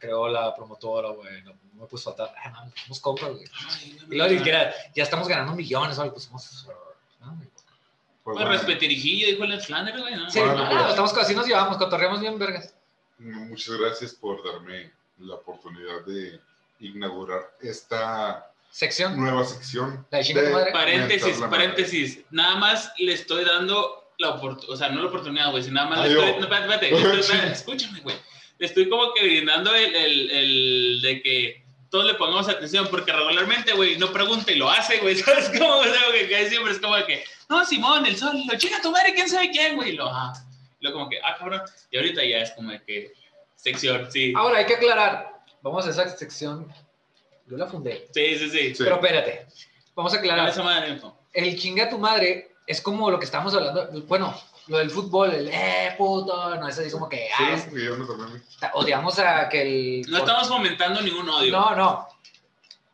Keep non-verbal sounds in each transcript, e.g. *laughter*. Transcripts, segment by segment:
creó la promotora, güey, no, no me puedes faltar. Ah, no, somos compas, güey. Y luego ni siquiera, ya estamos ganando millones, güey, pues somos... ¿no? Pues Pues bueno, respetirijillo, dijo el Flanders, güey, ¿no? Sí, Bueno, no, pues. estamos así nos llevamos, cotorreamos bien, vergas. muchas gracias por darme la oportunidad de inaugurar esta Sección, nueva sección. La de de madre. Paréntesis, la madre. paréntesis. Nada más le estoy dando la oportunidad, o sea, no la oportunidad, güey, sino nada más le estoy. No, espérate, espérate, le estoy- espérate, *laughs* escúchame, güey. Le estoy como que brindando el, el, el de que todos le pongamos atención, porque regularmente, güey, no pregunta y lo hace, güey, *laughs* ¿sabes cómo? O sea, que siempre es como que, no, Simón, el sol, lo chinga tu madre, quién sabe quién, güey, lo, ah, lo como que, ah, cabrón, y ahorita ya es como de que, sección, sí, Ahora, hay que aclarar, vamos a esa sección, yo la fundé, sí, sí, sí. Sí. pero espérate, vamos a aclarar, esa madre, el chinga tu madre es como lo que estamos hablando, bueno, lo del fútbol, el eh, puto, no es así como que, ah, Sí, y yo no también. es- odiamos a que el... No estamos fomentando ningún odio. No, no,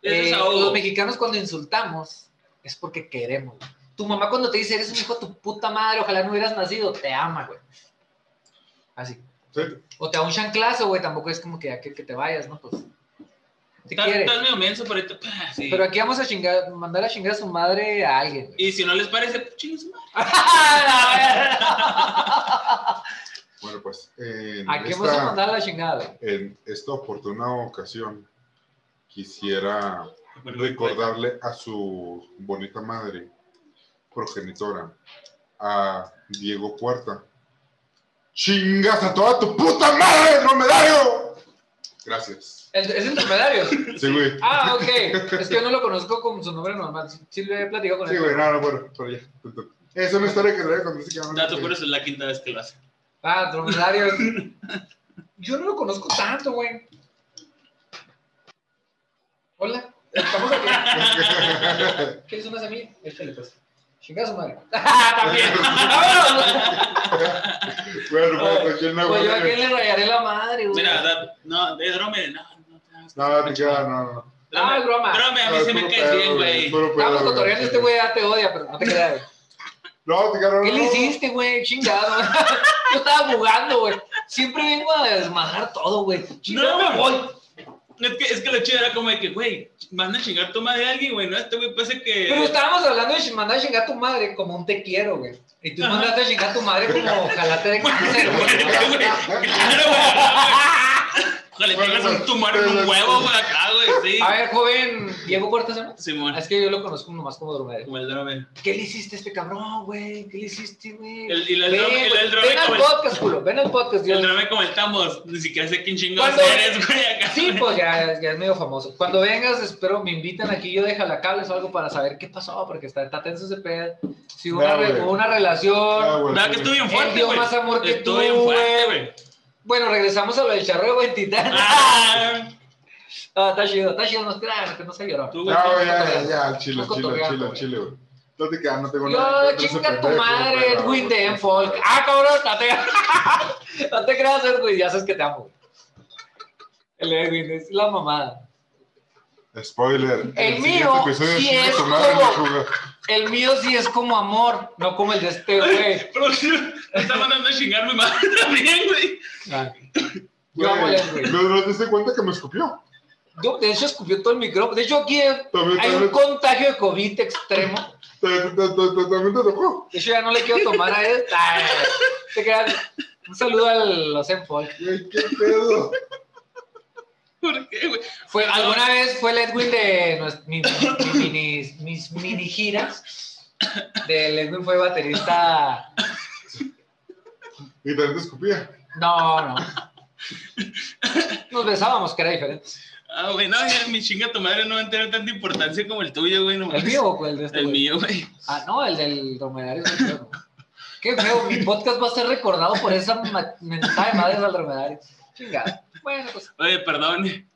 Eh, los mexicanos cuando insultamos es porque queremos. Tu mamá cuando te dice eres un hijo de tu puta madre, ojalá no hubieras nacido, te ama, güey. Así. Sí. O te da un chanclazo, güey, tampoco es como que ya que, que te vayas, ¿no? Pues te Estás estás medio menso, pero pa, sí. Pero aquí vamos a chingar, mandar a chingar a su madre a alguien. Y si no les parece, pues chingue su madre. *laughs* Bueno, pues en, Aquí vamos a mandar a la chingada, en esta oportuna ocasión quisiera recordarle a su bonita madre, progenitora, a Diego Puerta. ¡Chingas a toda tu puta madre, dromedario! Gracias. Es el dromedario. *laughs* Sí, güey. Ah, ok. Es que yo no lo conozco con su nombre normal. Sí, sí le he platicado con Sí, él. güey, no, no, bueno, pero ya. Es una historia que le voy a contar. a- Dato curioso, es la quinta vez que lo hace. Ah, dromedario. *laughs* Yo no lo conozco tanto, güey. Hola, estamos aquí. *laughs* ¿Quieres una semilla? Échale, pues. Chingada su madre. *laughs* También. *laughs* Bueno, pues, ¿a quién le Pues yo a quién le rayaré la madre, güey. Mira, da- no, de drome, no, no. No, queda, no, no. Ah, es broma. Drome, a mí No, sí me caes pedo, bien, güey. Estamos cotorreando, este güey ya te odia, pero no te creas. güey. *laughs* No, te queda, ¿Qué no, le no. hiciste, güey? Chingado. Yo estaba jugando, güey. Siempre vengo a desmadrar todo, güey. Chingado, No. me voy. Es que, es que lo chido era como de que, güey, van a chingar tu madre a alguien, güey, ¿no? Este güey parece que... Pero estábamos hablando de mandar a chingar a tu madre como un te quiero, güey. Y tú Ajá. mandaste a chingar a tu madre como jalate de *laughs* cáncer, güey. Claro, *laughs* güey. Ojalá Bueno, tengas un tumor en un huevo, güey, acá, güey, sí. A ver, joven, Diego ¿no? Simón, Es que yo lo conozco nomás como dromedario. como el drome. ¿Qué le hiciste a este cabrón, güey? ¿Qué le hiciste, güey? El, y el, Ven, el, el drome ven al el, podcast, culo. Ven al podcast. yo- el drome como el Tamos. Ni siquiera sé quién chingados ¿Cuándo? eres, güey, acá. Sí, pues ya, ya es medio famoso. Cuando vengas, espero me invitan aquí, yo dejo la cables o algo para saber qué pasó, porque está, está tenso ese pedo. Si hubo una, re- relación, Ah, güey, ¿Verdad que sí, estuvo bien fuerte, güey? más amor que tú, bien fuerte, güey. Bueno, regresamos a lo del charro de Huentitán. Ah, *laughs* Ah, está chido, está chido, no que no se lloró. güey. Ya, ya, chile, chile, chile, chile, güey. No te quedas, no tengo Yo, nada. ese chinga tu madre, Edwin de Enfolk. Ah, cabrón, no te, *laughs* no te creas, Edwin, ya sabes que te amo. El Edwin es la mamada. Spoiler. El mío episodio sí es tu madre, como-. El mío sí es como amor, no como el de este güey. *laughs* Producción, me está mandando a chingar mi madre también, güey. Ah. Yo amo Güey, al Edwin. ¿No no te diste cuenta que me escupió? Yo, de hecho, escupió todo el micrófono. De hecho, aquí hay También, un contagio de COVID extremo. te- te- te- te- también te tocó. De hecho, ya no le quiero tomar a él. Ay, te creas. Un saludo a los Enfolk. Güey, qué pedo. ¿Por qué, güey? Fue, alguna vez fue el Edwin de mi- mi- mis mini giras. Del Edwin fue baterista. Y también te escupía. No, no. Nos besábamos, que era diferente. Ah, güey, no, ya, mi chinga tu madre no va a tener tanta importancia como el tuyo, güey. No ¿El mío o el de este? El güey? mío, güey. Ah, no, el del dromedario. Qué feo, mi podcast va a ser recordado por esa mentada de madres al dromedario. Chingada. Bueno, pues. Oye, perdón.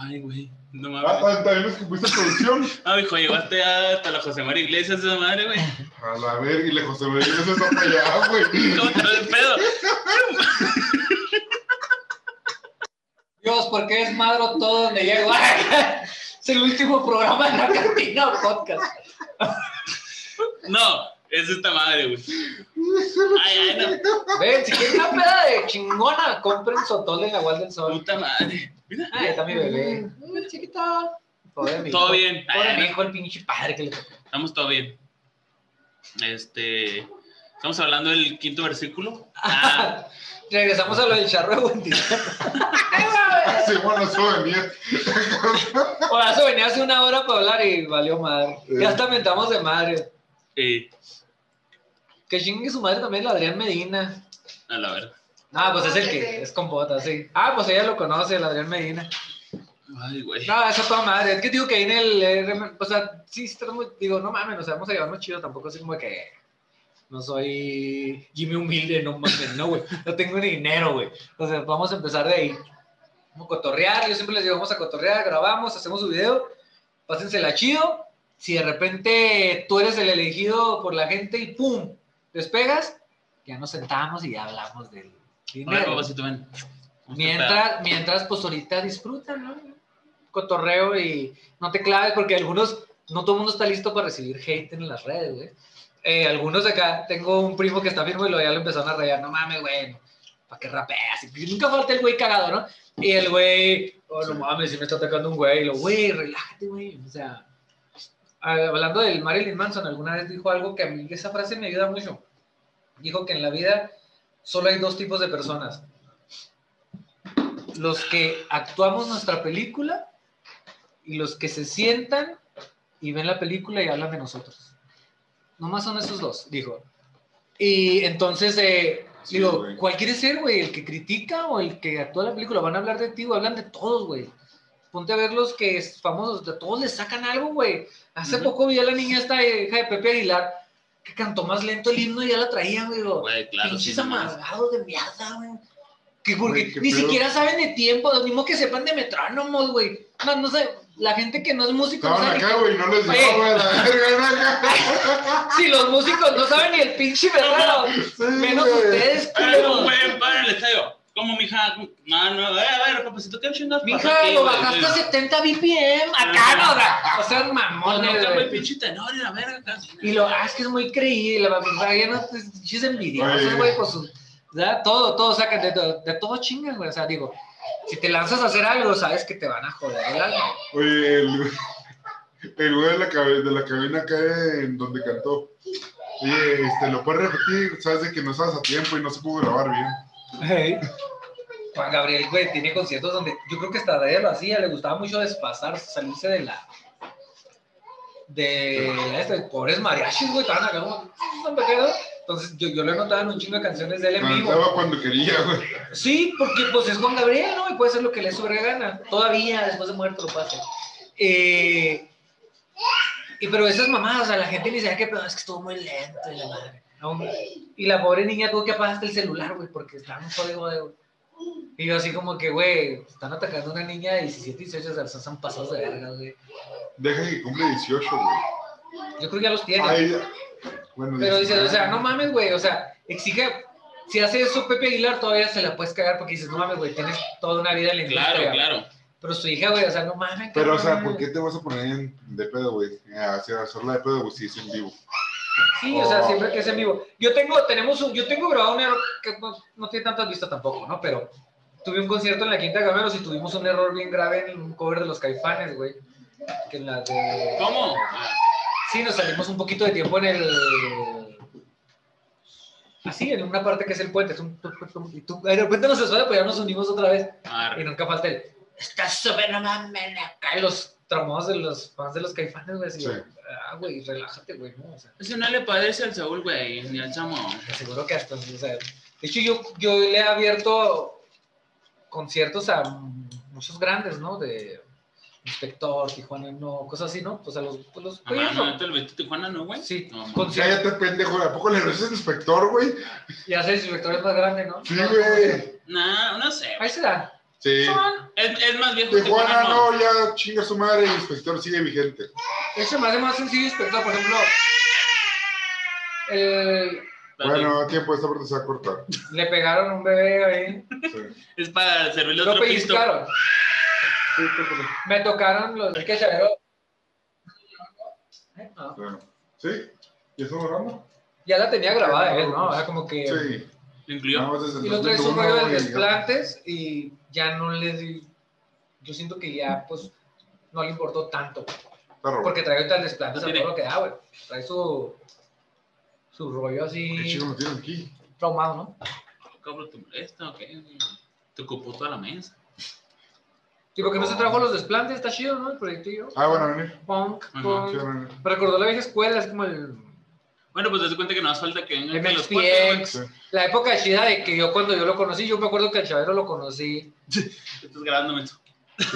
Ay, güey. No Ah, mames. ah, también me escupiste producción. *laughs* Ah, hijo, llegaste hasta la José María Iglesias, esa madre, güey. A la verga, y le José María se está para allá, güey. *laughs* ¿Cómo te ves el pedo? Dios, ¿por qué desmadro todo donde llego? *laughs* es el último programa de la cantina podcast. No, Es esta madre, güey. Ay, ay, no. Ven, si quieren una peda de chingona, compren sotol en la Wall del Sol. Puta madre. Mira. Ahí está mi bebé. Ay, chiquito. Pobre mi Todo hijo. bien. Pobre Ay, mi hijo, el pinche padre que le tocó. Estamos todo bien. Este. Estamos hablando del quinto versículo. Ah, *laughs* Regresamos a lo del charro de Buendía. *laughs* Sí, bueno, eso venía. O eso venía hace una hora para hablar y valió madre. Ya hasta mentamos de madre. Eh, Que chingue su madre también, el Adrián Medina. a la verga. Ah, pues es el que es compota, sí. Ah, pues ella lo conoce, el Adrián Medina. Ay, güey. No, esa toda madre. Es que digo que ahí en el. RM, o sea, sí, está muy- digo, no mames, o sea, vamos a llevarnos chido. Tampoco así como que. No soy Jimmy Humilde, no mames, no, güey. No tengo ni dinero, güey. O sea, vamos a empezar de ahí. Vamos a cotorrear. Yo siempre les digo, vamos a cotorrear, grabamos, hacemos su video. Pásensela chido. Si de repente tú eres el elegido por la gente y ¡pum! Despegas, ya nos sentamos y ya hablamos del dinero. papacito, ven. Mientras, mientras, pues ahorita disfrutan, ¿no? Cotorreo y no te claves porque algunos, no todo el mundo está listo para recibir hate en las redes, güey. Eh, algunos de acá, tengo un primo que está firme y lo, ya lo empezaron a rayar, no mames, güey, ¿para qué rapeas? Y nunca falta el güey cagado, ¿no? Y el güey, oh, no mames, si me está atacando un güey, y lo, güey, relájate, güey, o sea, hablando del Marilyn Manson, alguna vez dijo algo que a mí, esa frase me ayuda mucho. Dijo que en la vida solo hay dos tipos de personas los que actuamos nuestra película y los que se sientan y ven la película y hablan de nosotros. Nomás son esos dos, dijo. Y entonces, eh, Sí, digo, güey. ¿cuál quieres ser, güey? ¿El que critica o el que actúa la película? Van a hablar de ti o hablan de todos, güey. Ponte a ver los que es famosos, de todos les sacan algo, güey. Hace Ujú. poco vi a la niña esta hija de Pepe Aguilar que cantó más lento el himno y ya la traían, güey. digo, Güey, claro. pinches sí, no amargados de mierda, güey. Que porque Güey, ni pedo. siquiera saben de tiempo, lo mismo que sepan de metrónomos, güey. No, no sé, la gente que no es músico no Estaban sabe acá, güey, no les dio, güey, la *laughs* verga, Si los músicos no saben ni el pinche verdad, Sí, menos güey. ustedes, Ay, culeros. güey, para el estadio. ¿Cómo, mija? No, no, eh, a ver, papacito, ¿qué chingados pasa Mija, aquí, lo güey? bajaste a 70 BPM, acá no, o sea, o sea, No, mamones, no, acá, güey, güey. pinche tenor y la verga. casi. Y lo, ah, es que es muy creíble, la verdad, ya no, envidiosos, Oye. güey, pues, sus- todo, todo, sacan de, todo- de todo chingan, güey, o sea, digo, si te lanzas a hacer algo, sabes que te van a joder el alma. Oye, el, el güey de la, de la cabina acá en donde cantó. Oye, este, lo puedes repetir, sabes de que no estabas a tiempo y no se pudo grabar bien. Juan Gabriel, güey, tiene conciertos donde yo creo que hasta de él lo hacía, le gustaba mucho despasar, salirse de la. de este, pobres mariachis, güey, estaban acá como. Entonces yo, yo lo en un chingo de canciones de él en vivo. Cantaba cuando quería, güey. Sí, porque pues es Juan Gabriel, ¿no? Y puede ser lo que le sobre gana. Todavía, después de muerto, lo pasa. Eh, y pero esas mamadas, o sea, la gente le dice, "Ay, qué pedo, es que estuvo muy lento y la madre. No, y la pobre niña tuvo que apagar hasta el celular, güey, porque estaba un código de... Y yo así como que, güey, están atacando a una niña de 17, 18, o sea, son- son pasados de verga, güey. Deja que cumple 18, güey. Yo creo que ya los tiene. Ay, ya. bueno, Pero dices, 19. o sea, no mames, güey, o sea, exige... Si hace eso Pepe Aguilar, todavía se la puedes cagar porque dices, no mames, güey, tienes toda una vida en la industria. Claro, claro. Pero su hija, güey, o sea, no mames. Pero, o sea. ¿por qué te vas a poner en- de pedo, güey? A hacer- hacerla de pedo, güey, si es en vivo. Sí, o sea, Oh. siempre que es en vivo. Yo tengo, tenemos un, yo tengo grabado un error que no, no tiene tantas vistas tampoco, ¿no? Pero tuve un concierto en la Quinta de Gameros y tuvimos un error bien grave en un cover de los Caifanes, güey. Que en la de... ¿Cómo? Sí, nos salimos un poquito de tiempo en el... Así, en una parte que es el puente. Es un... Y tú, de repente nos suena, pero ya nos unimos otra vez. Y nunca falta el... Está súper, no mames, acá. Los traumados de los fans de los Caifanes, güey. Así, Sí. Ah, güey, relájate, güey, ¿no? O sea... Eso no le parece al Saúl, güey, ni al Samo. Te aseguro que hasta, o sea, de hecho yo, yo le he abierto conciertos a muchos grandes, ¿no? De Inspector, Tijuana, no, cosas así, ¿no? Pues a los, pues los Ah, no, no te lo Tijuana, ¿no, güey? Sí, No. Cállate, pendejo. ¿A poco le al inspector, güey? Ya sé, el Inspector es más grande, ¿no? Sí, No, güey. Nah, no sé. Ahí se da. Sí. Son- Es, es más viejo Tijuana, no. no, ya chinga su madre, el inspector sigue vigente. Eso me hace más sencillo Inspector, por ejemplo. el- Bueno, a tiempo, esta parte se va a cortar. le pegaron un bebé ahí. Sí. Es para servirle Lo otro pisto. pellizcaron. Sí, córtale. Me tocaron los que. No. Bueno. ¿Sí? ¿Ya estamos grabando? Ya la tenía grabada él, ¿no? Era como que... Sí. Lo incluyó. El Y lo trae su 2001 rollo de y desplantes y ya no le di... Yo siento que ya, pues, no le importó tanto. Robado. Porque trae ahorita el desplantes a Tiene- todo lo que da, güey. Trae su... Su rollo ¿Qué así chico lo tienen aquí? traumado, ¿no? Cabrón, ¿te molesta o qué? Te ocupó toda la mesa. Sí, porque no se trajo los desplantes, está chido, ¿no? El proyectillo. Ah, bueno, venir. Punk, punk. Sí. Me recordó la vieja escuela, es como el Bueno, pues te das cuenta que no hace falta que vengan que los. Sí. La época chida de que yo cuando yo lo conocí, yo me acuerdo que el chavero lo conocí. Estás grabando, menso. Sí,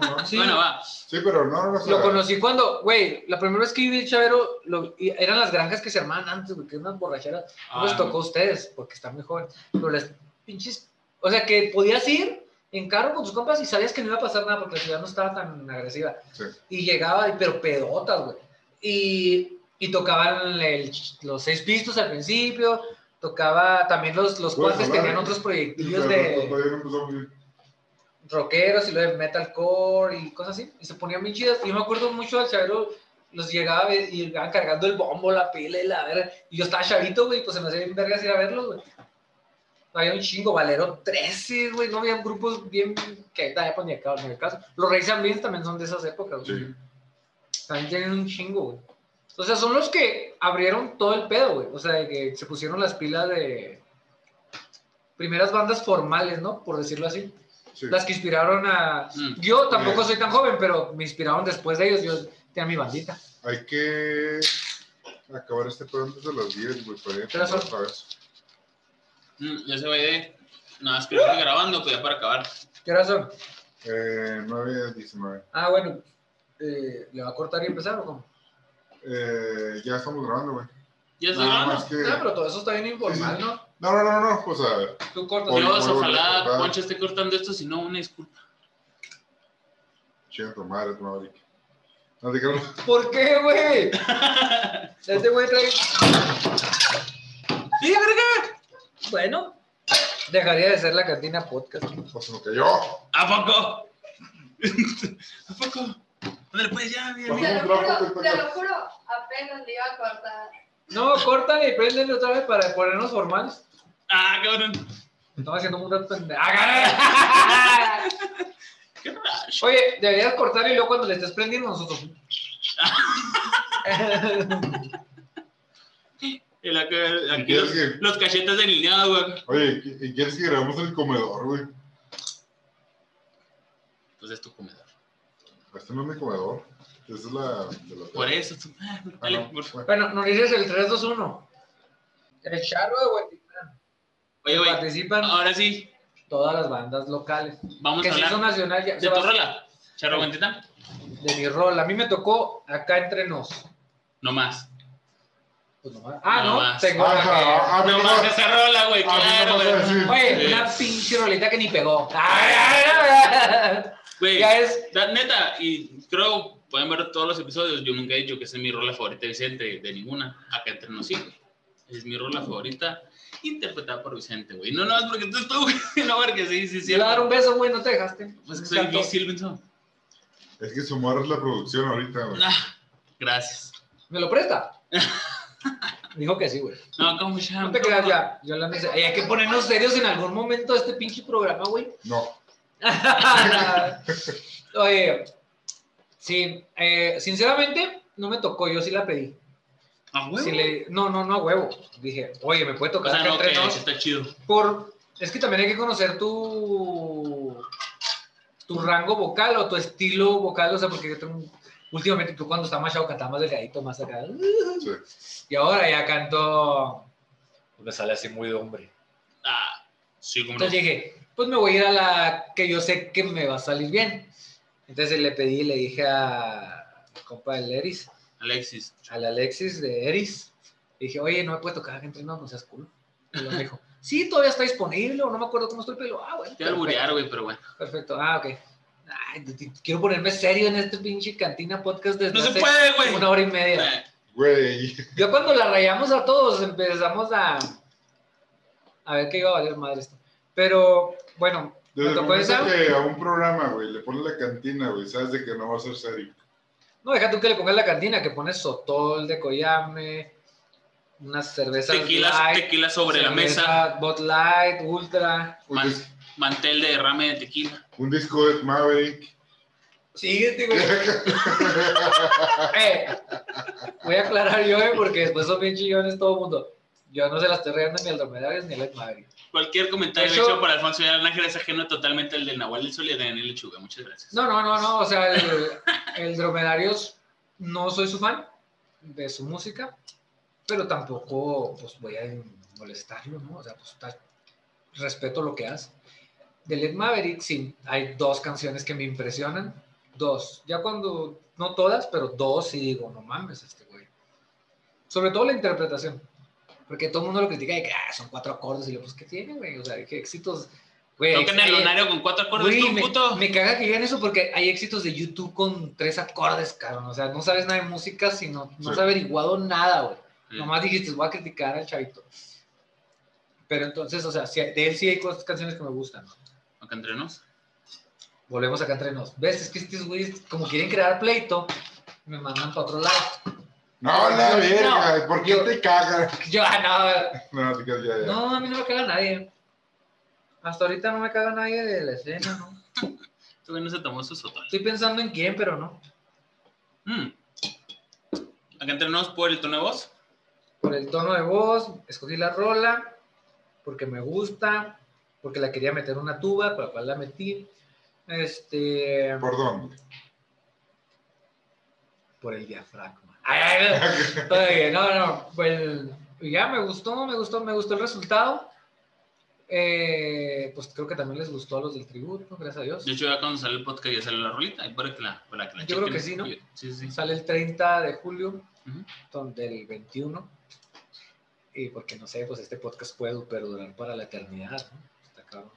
no. Sí, Bueno, va. Sí, pero no, no, lo conocí cuando, güey, la primera vez que vi el chavero, lo- y eran las granjas que se armaban antes, güey, que eran unas borracheras. No les Ah, tocó a ustedes, porque están muy jóvenes. Pero las pinches, o sea, que podías ir en carro con tus compas y sabías que no iba a pasar nada porque la ciudad no estaba tan agresiva. Sí. Y llegaba, y- pero pedotas, güey. Y, y tocaban el- los seis pistos al principio, tocaba también los, los cuates hablar, tenían ¿eh? otros proyectillos pero de empezó rockeros y lo de metalcore y cosas así. Y se ponían bien chidas. Y yo me acuerdo mucho al chavero, los llegaba y llegaban cargando el bombo, la pila y la verga. Y yo estaba chavito, güey, pues se me hacía bien vergas ir a verlos, güey. Había un chingo, Valero 13, güey, no había grupos bien que ahorita ya ponía en el caso. Los Reyes también son de esas épocas, güey. Sí. También tienen un chingo, güey. O sea, son los que abrieron todo el pedo, güey. O sea, de que se pusieron las pilas de primeras bandas formales, ¿no? Por decirlo así. Sí. Las que inspiraron a... Mm. Yo tampoco soy tan joven, pero me inspiraron después de ellos. Yo tenía mi bandita. Hay que acabar este pedo antes de las 10, güey, para ir ¿Qué horas son? otra vez. Mm, ya se va de. Nada, es que estoy grabando, pues ya para acabar. ¿Qué horas son? Eh, 9 19. Ah, bueno. eh, ¿Le va a cortar y empezar o cómo? Eh, ya estamos grabando, güey. Ya estoy Nada grabando. más que. Ah, pero todo eso está bien informal, Sí, sí. ¿no? No, no, no, no, pues a ver. Tú cortas. Dios, ojalá. Poncho esté cortando esto, si no, una disculpa. Chinga tu madre, tu madre. No te creo. ¿Por qué, güey? *laughs* Este güey trae... ¡Sí, verga! Bueno, dejaría de ser la cantina podcast. Pues se me cayó. ¿A poco? *laughs* ¿A poco? Ándale, pues ya, bien, Vamos. bien. Te lo juro, te lo juro, apenas le iba a cortar. No, cortan y préndele otra vez para ponernos formales. Ah, cabrón. Estamos haciendo un rato pendejo. ¡Ah, caray! *laughs* Qué raro. Oye, deberías cortar y luego cuando le estés prendiendo nosotros. *laughs* Y la que- ¿Y aquí quieres los, que- los cachetes delineados, güey. Oye, ¿y- ¿y quieres que grabemos el comedor, güey? Pues es tu comedor. Este no es mi comedor. Esta es la de la Por eso. tú- ah, Ah, Dale, no, por- bueno. Bueno, nos dices el 3-2-1. El charro de Huentitán. Oye, güey, Participan ahora sí, todas las bandas locales. vamos Que a si son hablar nacional ya. de tu rola. Charro Guantitán. De mi rol. A mí me tocó acá entre nos. No más. Pues nomás- Ah, No no. más. Tengo Ajá, a mí No no más esa rola, güey, no claro. Oye, Sí. una pinche rolita que ni pegó. *laughs* Ay, ay. Güey, Ya es. neta, y creo, pueden ver todos los episodios, yo nunca he dicho que esa es mi rola favorita de Vicente, de ninguna. Acá entre nos sí, güey. Es mi rola favorita, interpretada por Vicente, güey. No, no, es porque tú estás, *laughs* güey. No, porque sí, sí, sí. A dar un beso, güey, no te dejaste. Pues que soy encantó. difícil. Es que su morra es la producción ahorita, güey. Ah, gracias. ¿Me lo presta? *laughs* Dijo que sí, güey. No, ¿cómo ya? No te creas ya. Yo la nece- Ay, Hay que ponernos serios en algún momento de este pinche programa, güey. No. *laughs* Oye, sí, eh, sinceramente no me tocó, yo sí la pedí. Ah, güey. Sí le- no, no, no a huevo. Dije, oye, me puede O tocar sea, acá no, entre que está chido. Por, es que también hay que conocer tu, tu rango vocal o tu estilo vocal, o sea, porque yo tengo, últimamente tú cuando está más chavo cantaba más delgadito, más acá. Sí. Y ahora ya canto, me sale así muy de hombre. Ah, sí, como no. Entonces dije, pues me voy a ir a la que yo sé que me va a salir bien. Entonces le pedí, le dije a compa del Eris, Alexis. al Alexis de Eris, le dije, oye, no me puede tocar gente, no, no seas cool. Y luego me dijo, *laughs* sí, todavía está disponible, o no me acuerdo cómo estoy, pero, ah, bueno. Te voy a alburear, güey, pero bueno. Perfecto, ah, ok. Ay, quiero ponerme serio en este pinche cantina podcast desde No se hace puede, güey. una hora y media. Güey. Yo cuando la rayamos a todos empezamos a a ver qué iba a valer madre esto. Pero bueno, Desde me el tocó momento esa. que a un programa, güey, le pones la cantina, güey, sabes de que no va a ser serio. No, deja tú que le pongas la cantina, que pones sotol de Coyame, unas cervezas Tequila, light, tequila sobre la cerveza mesa, Bud Light, Ultra. Man- mantel de derrame de tequila. un disco de Maverick. Síguete, güey. *laughs* Eh, voy a aclarar yo, eh, porque después son bien chillones todo el mundo. Yo no se las estoy regando ni al Dromedarios ni al Ed Maverick. Cualquier comentario De hecho- hecho para Alfonso Vidal Nájera es ajeno totalmente al de Nahual del Sol y de Daniel Lechuga. Muchas gracias. No, no, no, no. O sea, el, el Dromedarios no soy su fan de su música, pero tampoco pues voy a molestarlo, ¿no? O sea, pues está- respeto lo que hace. De Led Maverick, sí, hay dos canciones que me impresionan. Dos. Ya cuando, no todas, pero dos sí digo, no mames, este güey. Sobre todo la interpretación. Porque todo el mundo lo critica de que ah, son cuatro acordes y yo, pues, ¿qué tiene, güey? O sea, ¿qué éxitos? Güey, Tocan el lunario con cuatro acordes, Güey, tú, me, puto. me caga que digan eso porque hay éxitos de YouTube con tres acordes, cabrón. O sea, no sabes nada de música, sino no Sí. has averiguado nada, güey. Sí. Nomás dijiste, voy a criticar al chavito. Pero entonces, o sea, de él sí hay cosas, canciones que me gustan. ¿no? Acá entre nos. Volvemos acá entre nos. ¿Ves? Es que estos güeyes, como quieren crear pleito, me mandan para otro lado. No, la No, verga, ¿por qué yo- te cagas? Yo, ah, No, *laughs* te quedas ya, no, ya. no, a mí no me caga nadie. Hasta ahorita no me caga nadie de la escena, ¿no? Güey no se tomó su sotol. Estoy pensando en quién, pero no. Mm. Acá entre nos por el tono de voz. por el tono de voz, escogí la rola, porque me gusta, porque la quería meter en una tuba, por la cual la metí. Este, ¿Por dónde? por el diafragma. Ay, ay, ay. *laughs* Oye, no, no, pues ya me gustó, me gustó, me gustó el resultado. Eh, pues creo que también les gustó a los del tributo, gracias a Dios. De hecho, ya cuando sale el podcast ya sale la rolita. Ahí para que la, para que la Yo creo que sí, ¿no? Sí, sí. Sale el 30 de julio Ujú. ton- del 21. Y porque no sé, pues este podcast puede perdurar para la eternidad, ¿no? Está cabrón.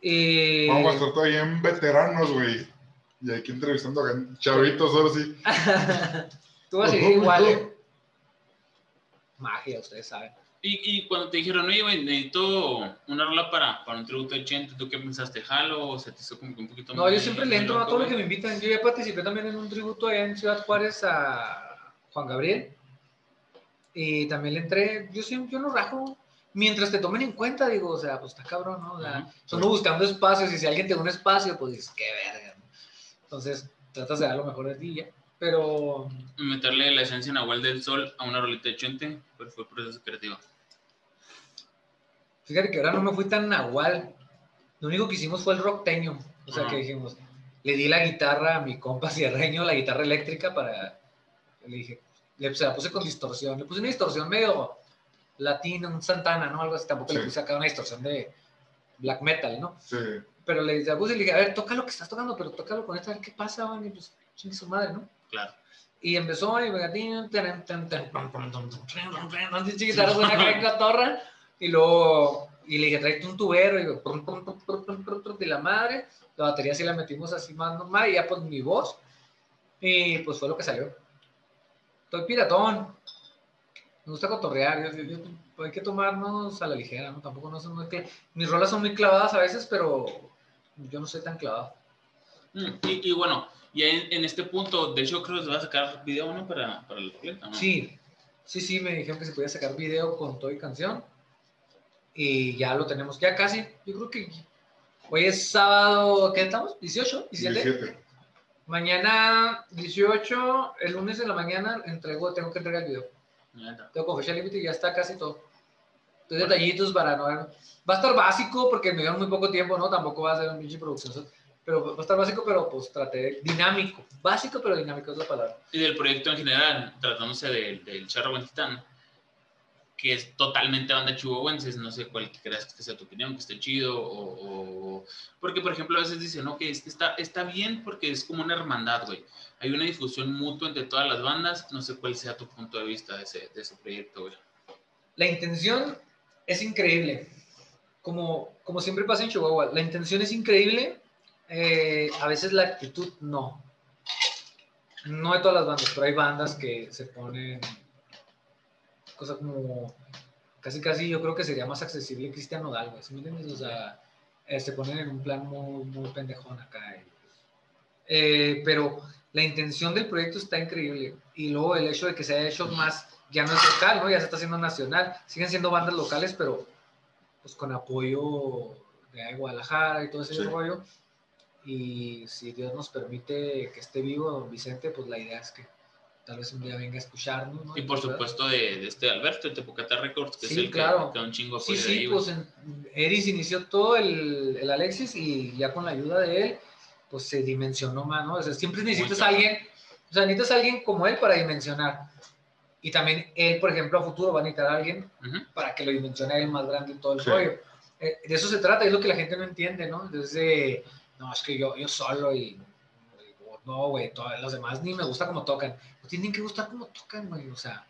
Y... Vamos a estar todavía en veteranos, güey. Y aquí entrevistando a chavitos, ahora sí. *laughs* Tú vas a seguir igual, ¿eh? Magia, ustedes saben. Y, y cuando te dijeron, oye, güey, necesito una rola para, para un tributo de Chente, ¿tú qué pensaste? ¿Jalo o se te hizo como que un poquito No, muy- yo siempre le entro a todo lo que me invitan. Yo ya participé también en un tributo allá en Ciudad Juárez a Juan Gabriel. Y también le entré, yo siempre, yo no rajo. Mientras te tomen en cuenta, digo, o sea, pues está cabrón, ¿no? O sea, Ujú. ando buscando espacios y si alguien te da un espacio, pues dices, qué verga, ¿no? Entonces, tratas de dar lo mejor de ti ya. Pero, Meterle la esencia Nahual del Sol a una rolita de Chente, pero fue proceso creativo. fíjate que ahora no me fui tan nahual. Lo único que hicimos fue el rockteño. O sea, que dijimos, le di la guitarra a mi compa cierreño, la guitarra eléctrica para, le dije, le, se la puse con distorsión. Le puse una distorsión medio latina, un Santana, ¿no? Algo así. Tampoco le puse acá una distorsión de black metal, ¿no? Sí. Pero le, la puse y le dije, a ver, toca lo que estás tocando, pero tócalo con esta, a ver qué pasa, man. Y pues, chingue su madre, ¿no? Claro. Y empezó y pegatín, tan, tan, tan, una torre, y luego, y le dije, tráete un tubero, y, yo, de la madre, la batería sí la metimos así más normal, y ya pues mi voz, y pues fue lo que salió. Estoy piratón, me gusta cotorrear, yo, yo, yo, pues, hay que tomarnos a la ligera, ¿no? tampoco no son muy mis rolas son muy clavadas a veces, pero yo no soy tan clavado. Mm, y, y bueno, ya en, en este punto, de hecho, creo que se va a sacar video, ¿no? Para, para la roleta, ¿no? Sí, sí, sí, me dijeron que se podía sacar video con todo y canción. Y ya lo tenemos, ya casi. Yo creo que hoy es sábado, ¿qué estamos? ¿18? ¿17? 17. Mañana 18, el lunes en la mañana entrego, tengo que entregar el video. Tengo con fecha límite y ya está casi todo. Entonces, detallitos para no. Va a estar básico porque me dieron muy poco tiempo, ¿no? Tampoco va a ser un pinche producción. Pero va a estar básico, pero pues traté de- dinámico. Básico, pero dinámico es la palabra. Y del proyecto en general, tratándose del, del Charro Buen Titán, que es totalmente banda chihuahuenses, no sé cuál que creas que sea tu opinión, que esté chido, o, o- porque por ejemplo a veces dicen, no, que es que está, está bien porque es como una hermandad, güey. Hay una difusión mutua entre todas las bandas, no sé cuál sea tu punto de vista de ese, de ese proyecto, güey. La intención es increíble. Como, como siempre pasa en Chihuahua, la intención es increíble. Eh, a veces la actitud no. No de todas las bandas, pero hay bandas que se ponen cosa como casi casi yo creo que sería más accesible Cristian Nodal, güey, ¿sí me entiendes? O sea, eh, se ponen en un plan muy, muy pendejón acá. y, eh, pero la intención del proyecto está increíble y luego el hecho de que se haya hecho más ya no es local, ¿no? Ya se está haciendo nacional. Siguen siendo bandas locales, pero pues con apoyo de Guadalajara y todo ese Sí. rollo. Y si Dios nos permite que esté vivo don Vicente, pues la idea es que tal vez un día venga a escucharnos, ¿no? Y por supuesto de, de este Alberto, de Tepocata Records, que Sí, es el claro. que, que un chingo Sí, sí, ahí, pues en- Eris inició todo el, el Alexis y ya con la ayuda de él, pues se dimensionó más, ¿no? O sea, siempre necesitas a alguien, o sea, necesitas a alguien como él para dimensionar. Y también él, por ejemplo, a futuro va a necesitar a alguien Ujú. para que lo dimensione él más grande y todo el Sí. rollo. Eh, de eso se trata, es lo que la gente no entiende, ¿no? Entonces, eh, no, es que yo, yo solo y, no, güey, los demás ni me gusta como tocan. Tienen que gustar como tocan, güey, o sea,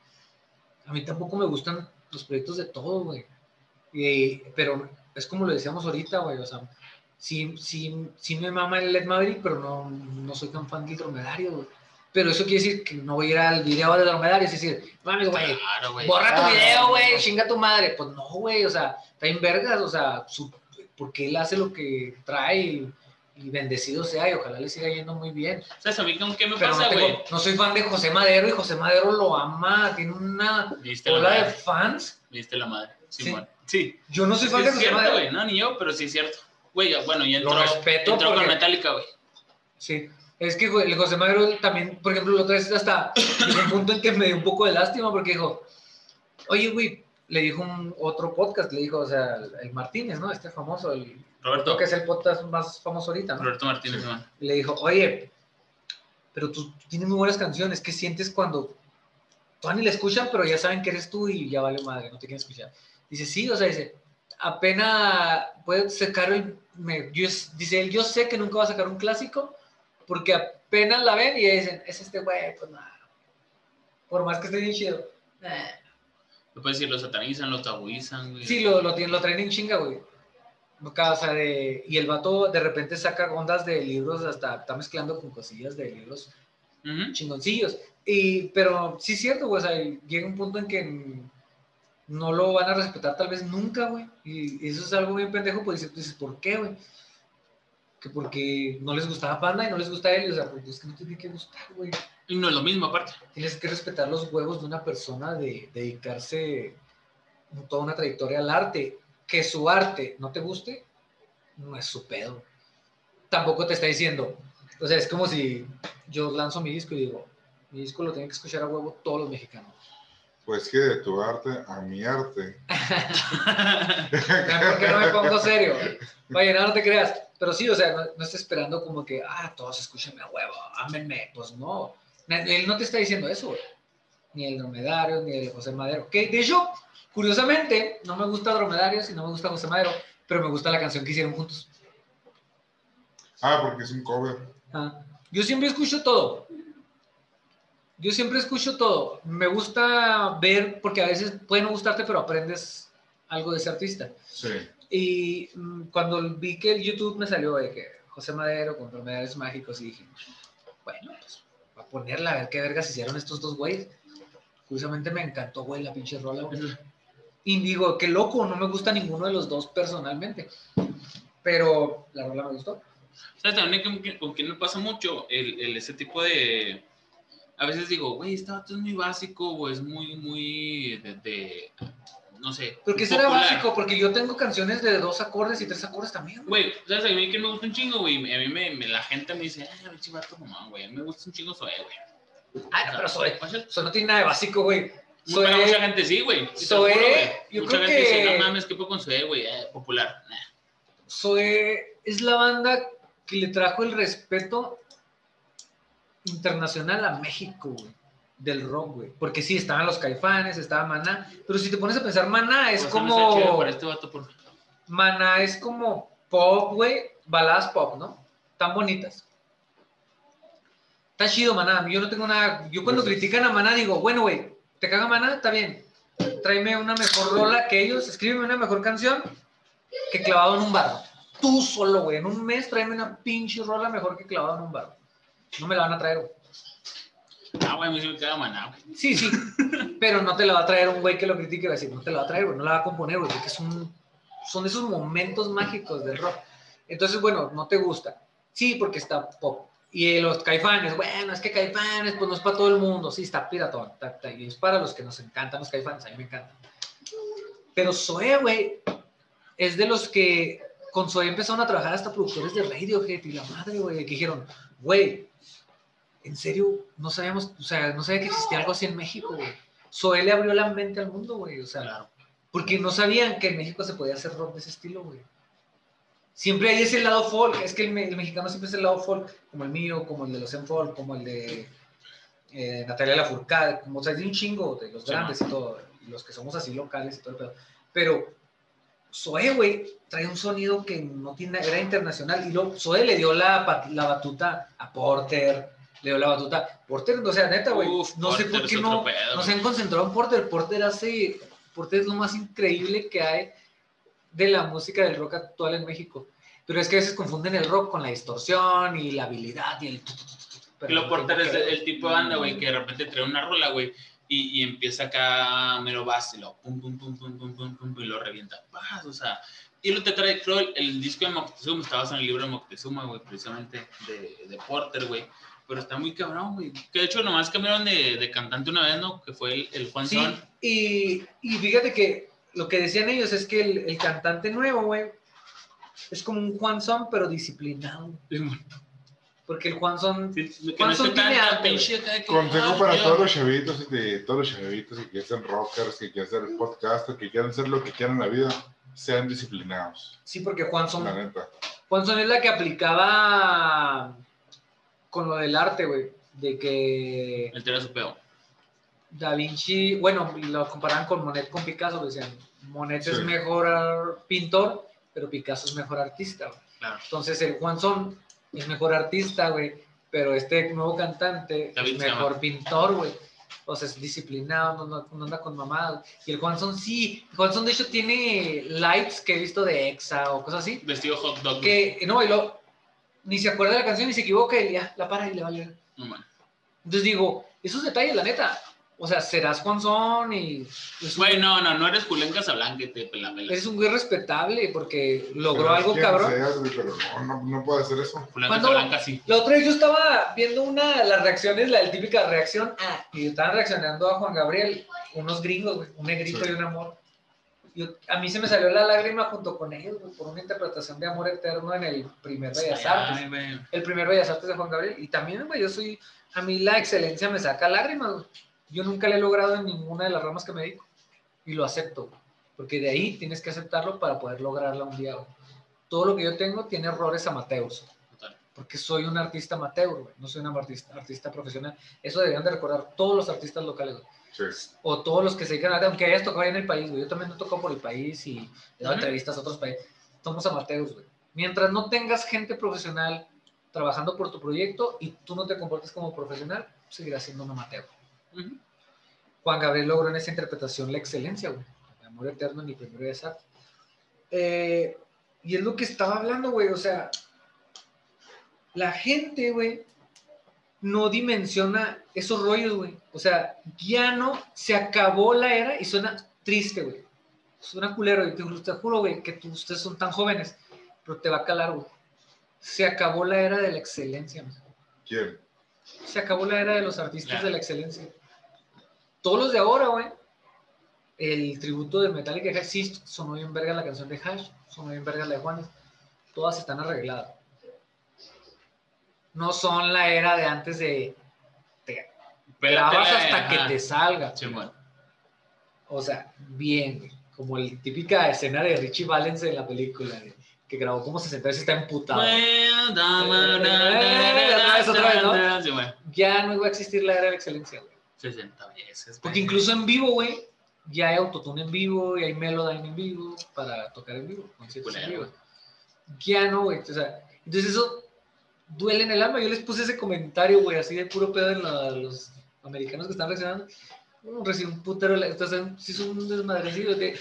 a mí tampoco me gustan los proyectos de todo, güey. Pero es como lo decíamos ahorita, güey, o sea, sí, sí, sí me mama el Led Maverick, pero no, no soy tan fan del dromedario, güey. Pero eso quiere decir que no voy a ir al video de dromedario, es decir, mames, güey, Claro, borra tu video, güey, chinga tu madre. Pues no, güey, o sea, está en vergas, o sea, su- porque él hace lo que trae y, y bendecido sea y ojalá le siga yendo muy bien. ¿Sabes a mí con qué me Pero no, pasa, tengo- güey? no soy fan de José Madero y José Madero lo ama, tiene una ola de fans. Me diste la madre. Sí. Yo no soy Sí, fan de José cierto, Madero. güey. No, ni yo, pero sí es cierto. Güey, bueno, Lo entró, respeto entró porque- con Metallica, güey. Sí, es que el José Madero también, por ejemplo, la otra vez hasta un punto en que me dio un poco de lástima porque dijo, oye, güey, le dijo un otro podcast, le dijo, o sea, el, el Martínez, ¿no? Este famoso, el, Roberto. que es el podcast más famoso ahorita, ¿no? Roberto Martínez. Y le dijo, oye, pero tú tienes muy buenas canciones, ¿qué sientes cuando todavía ni la escuchan, pero ya saben que eres tú y ya vale madre, no te quieren escuchar? Dice, sí, o sea, dice, apenas puede sacar el, me- yo es- dice él, yo sé que nunca va a sacar un clásico, porque apenas la ven y ya dicen, es este güey, pues nada, por más que esté bien chido. nah". Lo puedes decir, lo satanizan, lo tabuizan, güey. Sí, lo, lo, lo traen en chinga, güey. O sea, de, y el vato de repente saca ondas de libros, hasta está mezclando con cosillas de libros Ujú. chingoncillos. Y, pero sí es cierto, güey, o sea, llega un punto en que no lo van a respetar tal vez nunca, güey. Y eso es algo bien pendejo, pues dices, dices, ¿por qué, güey? Que porque no les gustaba Panda y no les gusta él, o sea, pues es que no tiene que gustar, güey. Y no es lo mismo, aparte. Tienes que respetar los huevos de una persona de dedicarse toda una trayectoria al arte. Que su arte no te guste, no es su pedo. Tampoco te está diciendo. O sea, es como si yo lanzo mi disco y digo, mi disco lo tienen que escuchar a huevo todos los mexicanos. Pues que de tu arte a mi arte. ¿Ven por qué no me pongo serio? Vaya, no, no te creas. Pero sí, o sea, no, no está esperando como que, ah, todos escúchenme a huevo, ámenme. Pues no. Él no te está diciendo eso, güey. Ni el dromedario, ni el José Madero. Que de hecho, curiosamente, no me gusta Dromedarios y no me gusta José Madero, pero me gusta la canción que hicieron juntos. Ah, porque es un cover. Ah, Yo siempre escucho todo. Yo siempre escucho todo. Me gusta ver, porque a veces puede no gustarte, pero aprendes algo de ese artista. Sí. Y mm, cuando vi que el YouTube me salió de que José Madero con Dromedarios Mágicos, y dije, bueno, pues ponerla, a ver qué vergas hicieron estos dos güeyes. Curiosamente me encantó, güey, la pinche rola. Y digo, qué loco, no me gusta ninguno de los dos personalmente. Pero la rola me gustó. ¿Sabes también con, quién- con me pasa mucho? El, ese tipo de... A veces digo, güey, este vato es muy básico o es muy, muy de- no sé. Porque será popular. básico, porque yo tengo canciones de dos acordes y tres acordes también, güey. Güey, ¿sabes? A mí que me gusta un chingo, güey. A mí me, me- la gente me dice, ay, pinche vato mamá, güey. A mí me gusta un chingo Zoé, güey. Ay, no, pero soy, Mucha, eso no tiene nada de básico, güey. Soy, mucha gente sí, güey. Sí, Zoé, juro, yo Mucha creo gente dice, que- no mames, ¿qué puedo con Zoé, güey? Eh, popular. Nah. soy, es la banda que le trajo el respeto internacional a México, güey. Del rock, güey. Porque sí, estaban los caifanes, estaba Maná. Pero si te pones a pensar, Maná es Pues, no chido como. para este vato, por Maná es como pop, güey. Baladas pop, ¿no? Tan bonitas. Está chido, Maná. Yo no tengo nada. Yo cuando Pues- critican a Maná digo, bueno, güey, ¿te caga Maná? Está bien. Tráeme una mejor rola que ellos. Escríbeme una mejor canción que clavado en un bar. Tú solo, güey. En un mes tráeme una pinche rola mejor que clavado en un bar. No me la van a traer, güey. Ah, güey, me queda maná, güey. Sí, sí. Pero no te la va a traer un güey que lo critique y va a decir, no te la va a traer, güey. No la va a componer, güey. Porque son, son esos momentos mágicos del rock. Entonces, bueno, no te gusta. Sí, porque está pop. Y los caifanes, bueno, es que caifanes, pues no es para todo el mundo, sí, está piratón, y es para los que nos encantan los caifanes, a mí me encantan. Pero Zoe, güey, es de los que con Zoe empezaron a trabajar hasta productores de Radiohead y la madre, güey, que dijeron, güey, en serio, no sabíamos, o sea, no sabía que existía algo así en México, güey. Zoe le abrió la mente al mundo, güey, o sea, porque no sabían que en México se podía hacer rock de ese estilo, güey. Siempre hay ese lado folk, es que el, me- el mexicano siempre es el lado folk, como el mío, como el de los folk, como el de eh, Natalia Lafourcade, como o sea, hay un chingo de los Sí, grandes y todo, y los que somos así locales y todo el pedo. Pero Zoe, güey, trae un sonido que no tiene, era internacional, y luego Zoe le dio la, la batuta a Porter, le dio la batuta. Porter, o sea, neta, güey, no sé por qué no, pedo, no se han concentrado en Porter. Porter hace, Porter es lo más increíble que hay de la música del rock actual en México. Pero es que a veces confunden el rock con la distorsión y la habilidad y el... pero Y lo Porter es que- el tipo de banda, güey, que de repente trae una rola, güey, y, y empieza acá mero bass y lo pum, pum, pum, pum, pum, pum, pum, y lo revienta. Paz, o sea, y lo te trae, creo, el, el disco de Moctezuma, estaba en el libro de Moctezuma, güey, precisamente, de, de Porter, güey. Pero está muy cabrón, güey. Que de hecho nomás cambiaron de, de cantante una vez, ¿no? Que fue el, el Juan Sí, Son. y, y fíjate que lo que decían ellos es que el, el cantante nuevo, güey, es como un Juan Son, pero disciplinado. Porque el Juan Son... Sí, que no Juan Son tiene Consejo ah, para todos los chavitos y de todos los chavitos que quieren ser rockers, que quieren ser podcasters, que quieren ser lo que quieran en la vida, sean disciplinados. Sí, porque Juan Son... La neta. Juan Son es la que aplicaba con lo del arte, güey. De que El tira su pedo. Da Vinci, bueno, lo comparaban con Monet con Picasso, decían, Monet es Sí. mejor pintor, pero Picasso es mejor artista. güey. Claro. Entonces el Juan Son es mejor artista, güey, pero este nuevo cantante David es llama. mejor pintor, güey. O sea, es disciplinado, no, no- no anda con mamadas. Y el Juan Son sí, el Juan Son de hecho tiene lights que he visto de Exa o cosas así, Vestido hot dog. que no, y lo, ni se acuerda de la canción, ni se equivoca y ya, la para y le vale. No, man. Entonces digo, esos detalles, la neta. O sea, serás Juan Son y es un, Güey, no, no, no eres Julián Casablanca y te pela pela. eres un güey respetable porque logró Pero algo cabrón. seas, güey, pero no, no, no puede hacer eso. ¿Cuándo? Casablanca sí. La otra vez yo estaba viendo una, las reacciones, la típica reacción, ah, y estaban reaccionando a Juan Gabriel, unos gringos, güey, un negrito Sí. y un amor. Yo- a mí se me salió la lágrima junto con ellos, güey, por una interpretación de amor eterno en el primer Bellas Artes. Ay, el primer Bellas Artes de Juan Gabriel. Y también, güey, yo soy, a mí la excelencia me saca lágrimas, güey. Yo nunca la he logrado en ninguna de las ramas que me dedico. Y lo acepto, güey. Porque de ahí tienes que aceptarlo para poder lograrla un día, güey. Todo lo que yo tengo tiene errores amateurs. Porque soy un artista amateur, güey. No soy un artista, artista profesional. Eso deberían de recordar todos los artistas locales, güey. Sí. O todos los que se dedican a aunque hayas tocado ahí en el país, güey. Yo también he tocado por el país y he dado entrevistas a otros países. Somos amateurs, güey. Mientras no tengas gente profesional trabajando por tu proyecto y tú no te comportes como profesional, seguirás siendo un amateur. Juan Gabriel logró en esa interpretación la excelencia, güey. El amor eterno en el primero de. Eh, y es lo que estaba hablando, güey. O sea, la gente, güey, no dimensiona esos rollos, güey. O sea, ya no se acabó la era y suena triste, güey. Suena culero, y te, te juro, güey, que tú- ustedes son tan jóvenes, pero te va a calar, güey. Se acabó la era de la excelencia, güey. ¿Quién? Se acabó la era de los artistas Claro. de la excelencia. Todos los de ahora, güey. El tributo de Metallica sí, sonó bien verga la canción de Hash, sonó bien verga la de Juanes. Todas están arregladas. No son la era de antes de te grabas hasta que te salga. Sí, bueno. O sea, bien. Como el típica escena de Richie Valens en la película, que grabó como 60 veces, está emputado. Ya no iba a existir la era de la excelencia, güey. 60 veces. Porque incluso en vivo, güey, ya hay autotune en vivo y hay Melodyne en vivo para tocar en vivo, conciertos en vivo. Ya no, güey. O sea, entonces eso duele en el alma. Yo les puse ese comentario, güey, así de puro pedo en la- los americanos que están reaccionando. Uh, Recién un putero, entonces sí son un desmadrecido. de-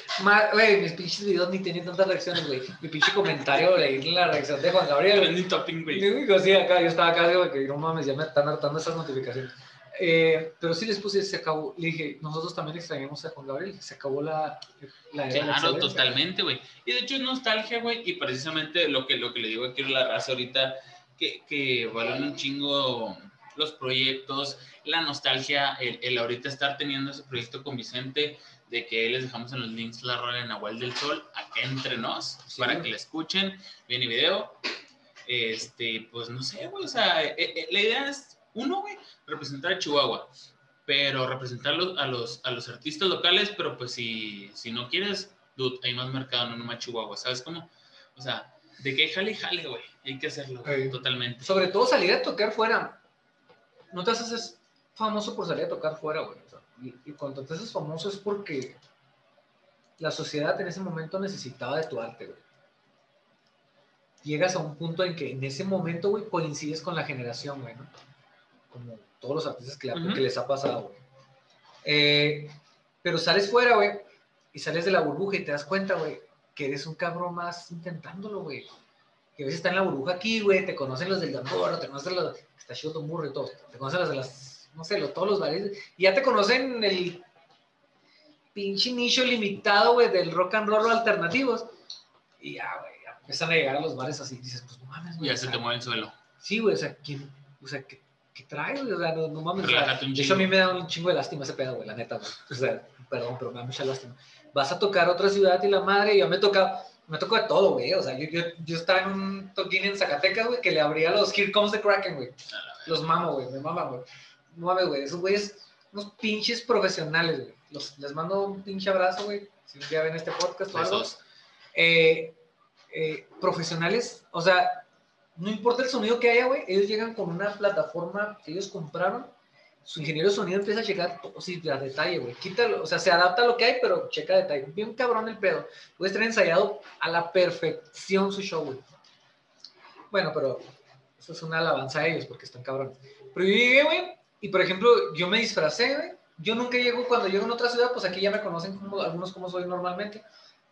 Güey, mis pinches videos ni tenían tantas reacciones, güey. Mi pinche comentario, leí la reacción de Juan Gabriel. Trending topping, güey. sí, acá, yo estaba acá, digo, que no mames, ya me están hartando esas notificaciones. Eh, pero sí les puse, se acabó, le dije, nosotros también extrañamos a Juan Gabriel, se acabó la, la era de la Claro, totalmente, güey. Y de hecho es nostalgia, güey, y precisamente lo que, lo que le digo aquí a la raza ahorita, que, que valen un chingo los proyectos, la nostalgia, el, el, ahorita estar teniendo ese proyecto con Vicente, de que les dejamos en los links la rola de Nahual del Sol, acá entre nos, para que la escuchen, bien y video. Este, pues no sé, güey, o sea, eh, eh, la idea es, uno, güey, representar a Chihuahua, pero representar a los, a los artistas locales, pero pues si, si no quieres, dude, hay más mercado, no nomás Chihuahua, ¿sabes cómo? O sea, de que jale, jale, güey, hay que hacerlo, totalmente. Sobre todo salir a tocar fuera, no te haces famoso por salir a tocar fuera, güey. y, cuando te haces famoso es porque la sociedad en ese momento necesitaba de tu arte, güey. Llegas a un punto en que en ese momento, güey, coincides con la generación, güey, ¿no? Como todos los artistas que, les ha pasado, güey. Eh, pero sales fuera, güey, y sales de la burbuja y te das cuenta, güey, que eres un cabrón más intentándolo, güey. Que a veces está en la burbuja aquí, güey, te conocen los del Gamboro, te conocen los está chido Murray y todo. Te conocen las de las, no sé, todos los bares. Y ya te conocen el pinche nicho limitado, güey, del rock and roll alternativos. Y ya, güey, ya empiezan a llegar a los bares así. Y dices, pues no mames, güey. Ya se te mueve el suelo. Sí, güey, o sea, ¿quién, o sea, ¿qué, qué trae, güey? O sea, no, no mames. O sea, de hecho, a mí me da un chingo de lástima ese pedo, güey, la neta, güey. O sea, perdón, pero me da mucha lástima. Vas a tocar otra ciudad y la madre, y yo me toca me tocó de todo, güey. O sea, yo, yo, yo estaba en un toquín en Zacatecas, güey, que le abría los Here Comes the Kraken, güey. Los mamo, güey, me mama, güey. No mames, güey. Esos güeyes, unos pinches profesionales, güey. Los, les mando un pinche abrazo, güey. Si ya ven este podcast o algo. Eh, eh, profesionales, o sea, no importa el sonido que haya, güey. Ellos llegan con una plataforma que ellos compraron su ingeniero de sonido empieza a checar sí, a detalle, güey. Quítalo, o sea, se adapta a lo que hay, pero checa a detalle. Bien cabrón el pedo. Puede estar ensayado a la perfección su show, güey. Bueno, pero eso es una alabanza a ellos porque están cabrones. Pero yo llegué, güey, y por ejemplo, yo me disfracé, güey. Yo nunca llego, cuando llego en otra ciudad, pues aquí ya me conocen como, algunos como soy normalmente,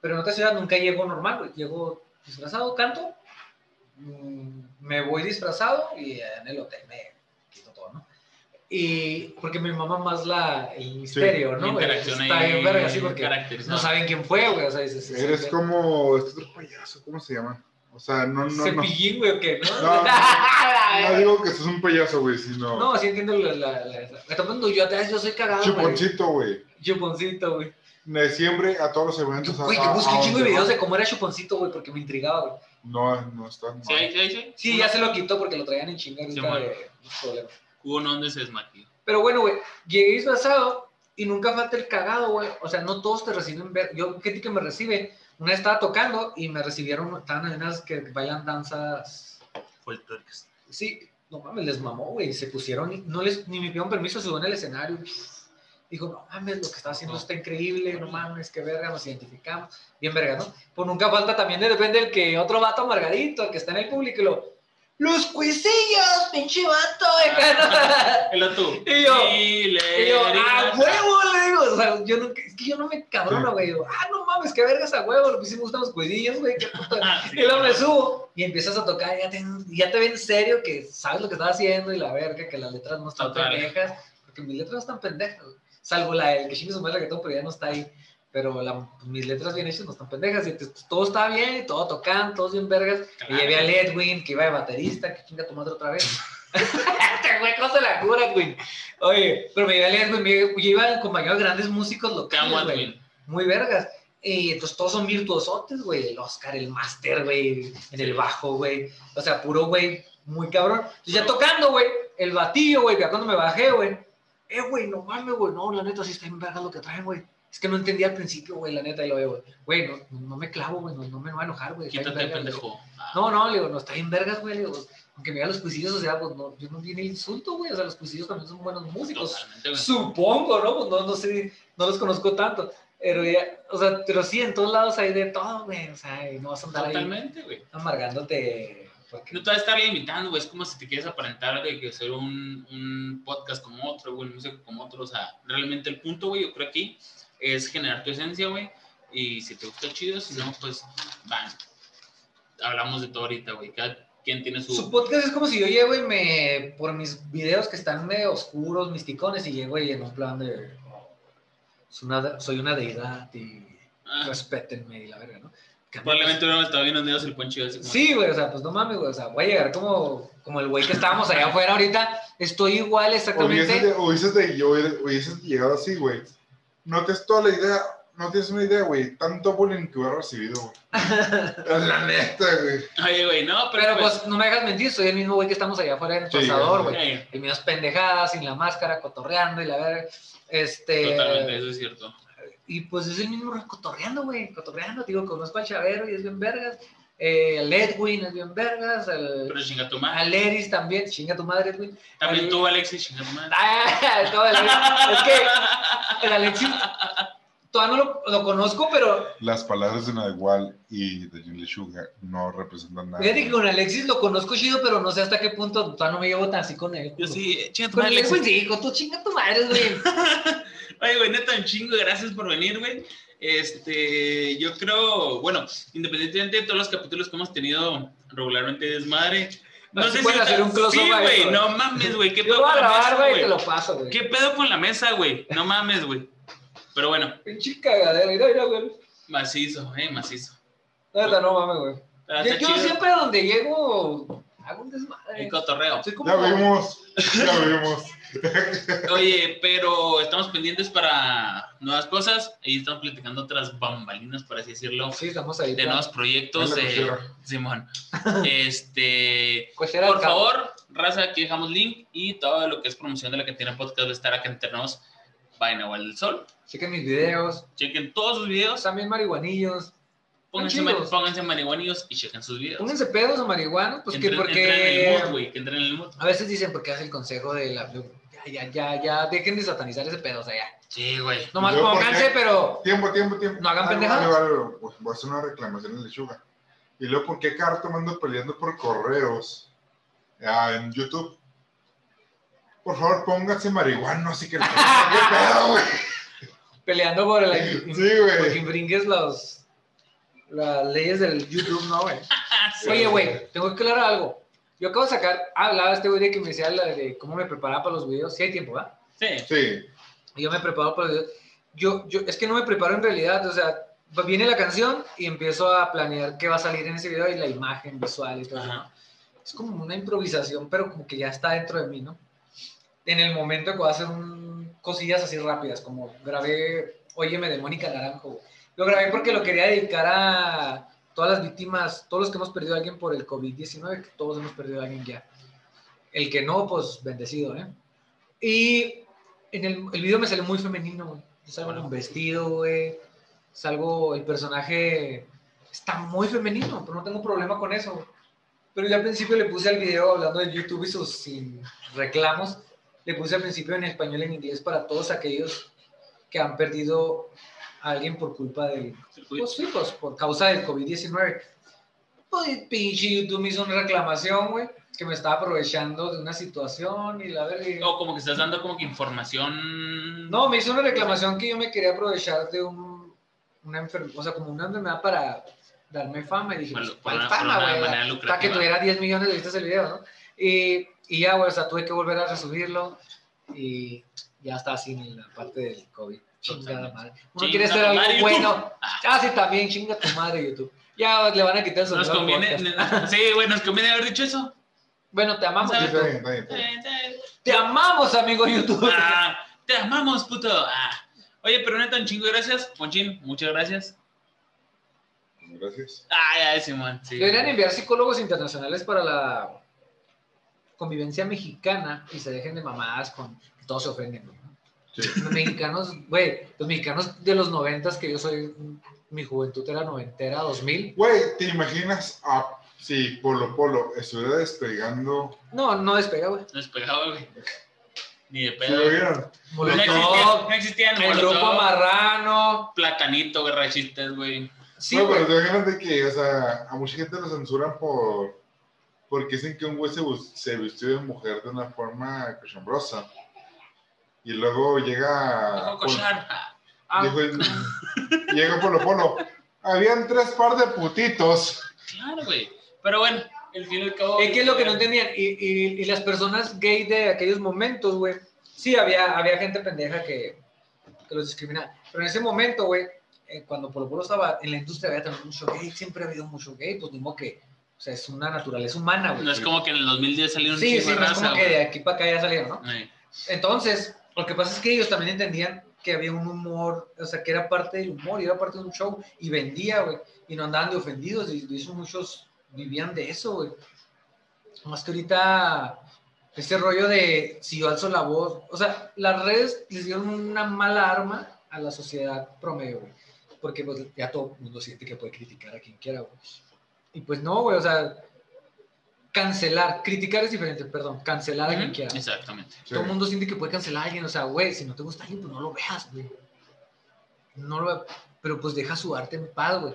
pero en otra ciudad nunca llego normal, güey. Llego disfrazado, canto, mm, me voy disfrazado y en el hotel me y porque mi mamá más la, el misterio, ¿no? Interacción Está bien verga, así porque no saben quién fue, güey. O sea, dices, Eres como este otro payaso, ¿cómo se llama? O sea, no, no. Cepillín, güey, o qué, ¿no? No, no, *laughs* digo que sos un payaso, güey, sino. No, sí entiendo la. la, la, la yo atrás, yo soy cagado. Chuponcito, güey. Chuponcito, güey. De diciembre a todos los eventos. Güey, que busqué un chingo de videos de cómo era Chuponcito, güey, porque me intrigaba, güey. No, no está mal. Sí, sí, sí. Sí, ya se lo quitó porque lo traían en chingar. Sí, de, problema. Hubo un donde se desmaquilló. Pero bueno, güey, llegué disfrazado y nunca falta el cagado, güey. O sea, no todos te reciben ver. Yo, ¿qué que me recibe? Una vez estaba tocando y me recibieron, estaban en unas que bailan danzas. Folclóricas. Sí, no mames, les mamó, güey. Se pusieron, no les, ni me pidieron permiso, se en el escenario. Dijo, no mames, lo que está haciendo está increíble, no mames, qué verga, nos identificamos. Bien verga, ¿no? Pues nunca falta también de depende del que otro vato amargadito, el que está en el público, y lo, los cuisillos, pinche vato, *laughs* El otro. Y yo, y yo, a huevo, le digo, o sea, yo no, es que yo no me cabrono, güey, ah, no mames, qué vergas a huevo, lo que sí me gustan los cuisillos, güey, qué. *laughs* Ah, y luego me subo y empiezas a tocar, ya te, ya te ven en serio que sabes lo que estás haciendo y la verga, que las letras no están pendejas, porque mis letras no están pendejas, salvo la del que chingue su madre todo, pero ya no está ahí pero la, mis letras bien hechas no están pendejas, y todo está bien, y todo tocan, todos bien vergas, y llevé a Edwin, que iba de baterista, que chinga tu madre otra vez. *laughs* Te güey, cosa la cura, Edwin. Oye, pero me llevé a Edwin, yo iba acompañado de grandes músicos locales, güey, muy vergas. Y entonces todos son virtuosotes, güey, el Oscar, el Master, güey, en el bajo, güey, o sea, puro, güey, muy cabrón. Entonces ya tocando, güey, el batillo, güey, ya cuando me bajé, güey, eh, güey, no mames, güey, no, la neta sí está bien verga lo que traen, güey es que no entendía al principio, güey, la neta, y lo veo, güey, no, no, me clavo, güey, no, no, me voy a enojar, güey. Quítate, pendejo. No, no, le digo, no, está bien vergas, güey, le digo, aunque me digan los cuisillos, o sea, pues no, yo no viene insulto, güey, o sea, los cuisillos también son buenos músicos, supongo, ¿no? Pues no, no sé, no los conozco tanto, pero ya, o sea, pero sí, en todos lados hay de todo, güey, o sea, y no vas a andar Totalmente, güey. Amargándote. No te vas a estar limitando, güey, es como si te quieres aparentar de que hacer un, un podcast como otro, güey, música como otro, o sea, realmente el punto, güey, yo creo aquí es generar tu esencia, güey. Y si te gusta chido, si no, pues van. Hablamos de todo ahorita, güey. Cada quien tiene su. Su podcast es como si yo llego y me. Por mis videos que están medio oscuros, misticones, y llego y en un plan de. soy una deidad y ah. respétenme y la verga, ¿no? Probablemente hubiéramos estado bien hundidos el poncho así como- Sí, güey, o sea, pues no mames, güey, o sea, voy a llegar como, como el güey que estábamos allá afuera ahorita, estoy igual Hubieses, exactamente. de- hubieses, de- yo hubiera- hubieses llegado así, güey. No tienes toda la idea, no tienes una idea, güey. Tanto bullying que hubiera recibido, güey. *laughs* la neta, güey. Oye, güey, no, pero, Pero pues no me hagas mentir, soy el mismo güey que estamos allá afuera en el Sí, pasador, güey. Y mías pendejadas, sin la máscara, cotorreando y la verga. Este. totalmente, eso es cierto. Y pues es el mismo cotorreando, güey, cotorreando. Digo, conozco al Chavero y es bien vergas. Eh, el Edwin es bien vergas. El, Pero chinga tu madre. al Eris también, chinga tu madre, Edwin. También el- tú, Alexis, chinga tu madre. Ah, *laughs* todo el- es que el Alexis todavía no lo, lo conozco, pero Las palabras de Nahual y de Jim Sugar no representan nada. fíjate que con Alexis lo conozco chido, pero no sé hasta qué punto todavía no me llevo tan así con él. Yo sí, chinga tu Con madre, el Edwin Alexis. sí, con tu chinga tu madre, güey. *laughs* Oye, güey, neta, un chingo, gracias por venir, güey. Este, yo creo, bueno, independientemente de todos los capítulos que hemos tenido regularmente de desmadre, no sé si hacer un Sí, güey, no mames, güey, qué Yo pedo lo voy a con la mesa, güey, y te güey. lo paso, güey. ¿Qué pedo con la mesa, güey? No mames, güey. Pero bueno, Pinche cagadera, mira, mira, güey. macizo, eh, macizo. Neta, no mames, güey. Ah, Yo, yo siempre donde llego hago un desmadre. El cotorreo. Soy como... Ya vimos, ya vimos. Oye, pero estamos pendientes para nuevas cosas y estamos platicando otras bambalinas, por así decirlo, Sí, estamos ahí. de nuevos proyectos. Simón. *laughs* Este, Cochera por favor, raza, aquí dejamos link y todo lo que es promoción de la que tiene podcast va a estar acá entre nos. Vaina o del Sol. Chequen mis videos. Chequen todos sus videos, También marihuanillos. pónganse, pónganse marihuanillos y chequen sus videos. Pónganse pedos o marihuana, pues que Entren- entren en el porque... mood, güey, que entren en el mood. A veces dicen porque hace el consejo de la... Ya, ya, ya, dejen de satanizar ese pedo, o sea, ya. Sí, güey. Nomás ¿Y luego por pónganse, pero... Tiempo, tiempo, tiempo. No hagan Ah, pendejadas. vale, vale, pues, voy a hacer una reclamación en Lechuga. Y luego, ¿por qué cada rato me ando peleando por correos ah, en YouTube? Por favor, pónganse marihuana, así que... ¿Qué *laughs* pedo, güey? Peleando por el... Sí, Porque güey. infringues los... Las leyes del YouTube, ¿no, güey? *laughs* Sí. Oye, güey, tengo que aclarar algo. Yo acabo de sacar... Ah, hablaba este güey de que me decía la de cómo me preparaba para los videos. Sí hay tiempo, ¿verdad? Sí. Sí. Yo me preparo para los videos. Yo, yo, es que no me preparo en realidad, o sea, viene la canción y empiezo a planear qué va a salir en ese video y la imagen visual y todo eso. Ajá. ¿no? Es como una improvisación, pero como que ya está dentro de mí, ¿no? En el momento que voy a hacer un, cosillas así rápidas, como grabé Óyeme de Mónica Naranjo. Lo grabé porque lo quería dedicar a todas las víctimas, todos los que hemos perdido a alguien por el COVID-19, que todos hemos perdido a alguien ya. El que no, pues bendecido, ¿eh? Y en el, el video me salió muy femenino, güey. Salgo en un vestido, güey. Salgo, el personaje está muy femenino, pero no tengo problema con eso. Pero yo al principio le puse al video hablando de YouTube y sus sin reclamos, le puse al principio en español y en inglés para todos aquellos que han perdido a alguien por culpa del, pues sí, pues por causa del COVID-19. Pues pinche YouTube me hizo una reclamación, güey, que me estaba aprovechando de una situación y la verga. O como que estás dando como que información. No, me hizo una reclamación que yo me quería aprovechar de un, una enfermedad, o sea, como una enfermedad para darme fama. Y dije, Por- pues, por ¿cuál una- fama, güey? Para que tuviera 10 millones de vistas el video, ¿no? Y, y ya, güey, o sea, tuve que volver a resubirlo y ya está sin la parte del COVID. Chingada madre. Uno Chinga quiere hacer algo madre, bueno. Ah, sí, también, chinga tu madre, YouTube. Ya le van a quitar su Nos conviene. Sí, güey, nos conviene haber dicho eso. Bueno, te amamos, Está YouTube. bien, está bien, está bien. Te amamos, amigo YouTube. Ah, te amamos, puto. Ah. Oye, pero neta, un chingo de gracias. Ponchín, muchas gracias. Gracias. Ah, ya, Simón. Sí. Deberían enviar psicólogos internacionales para la convivencia mexicana y se dejen de mamadas con que todos se ofenden. güey. Sí. Los mexicanos, güey, los mexicanos de los noventas, que yo soy, mi juventud era noventera, 2000. Güey, ¿te imaginas a si Polo Polo estuviera despegando? No, no despega, güey. No despegaba, güey. Ni de ¿Sí pedo. lo vieron? No existía, Molotov, no existían el Molotov, grupo marrano. Platanito, chistes, güey. Sí, no, güey. pero te imaginas de que, o sea, a mucha gente lo censuran por. Porque dicen que un güey se, se vistió de mujer de una forma cochambrosa. Y luego llega. Cochar. Ah, dijo el- llega Polo Polo. Habían tres par de putitos. Claro, güey. Pero bueno, el fin y al cabo. Es que es lo que no entendían. Y, y- y las personas gay de aquellos momentos, güey. Sí, había, había gente pendeja que, que los discriminaba. Pero en ese momento, güey, eh, cuando Polo Polo estaba en la industria había también mucho gay, siempre ha habido mucho gay, pues mismo que, o sea, es una naturaleza humana, güey. No es como que en el 2010 salieron un Sí, sí, no es como que de aquí para acá ya salieron, ¿no? Entonces, lo que pasa es que ellos también entendían que había un humor, o sea, que era parte del humor, y era parte de un show, y vendía, güey, y no andaban de ofendidos, y de hecho muchos vivían de eso, güey. Más que ahorita, este rollo de si yo alzo la voz, o sea, las redes les dieron una mala arma a la sociedad promedio, güey, porque pues ya todo el mundo siente que puede criticar a quien quiera, güey. Y pues no, güey, o sea, cancelar, criticar es diferente, perdón, cancelar a quien quiera. Exactamente. Sí. Todo el mundo siente que puede cancelar a alguien. O sea, güey, si no te gusta alguien, pues no lo veas, güey. No lo ve- Pero pues deja su arte en paz, güey.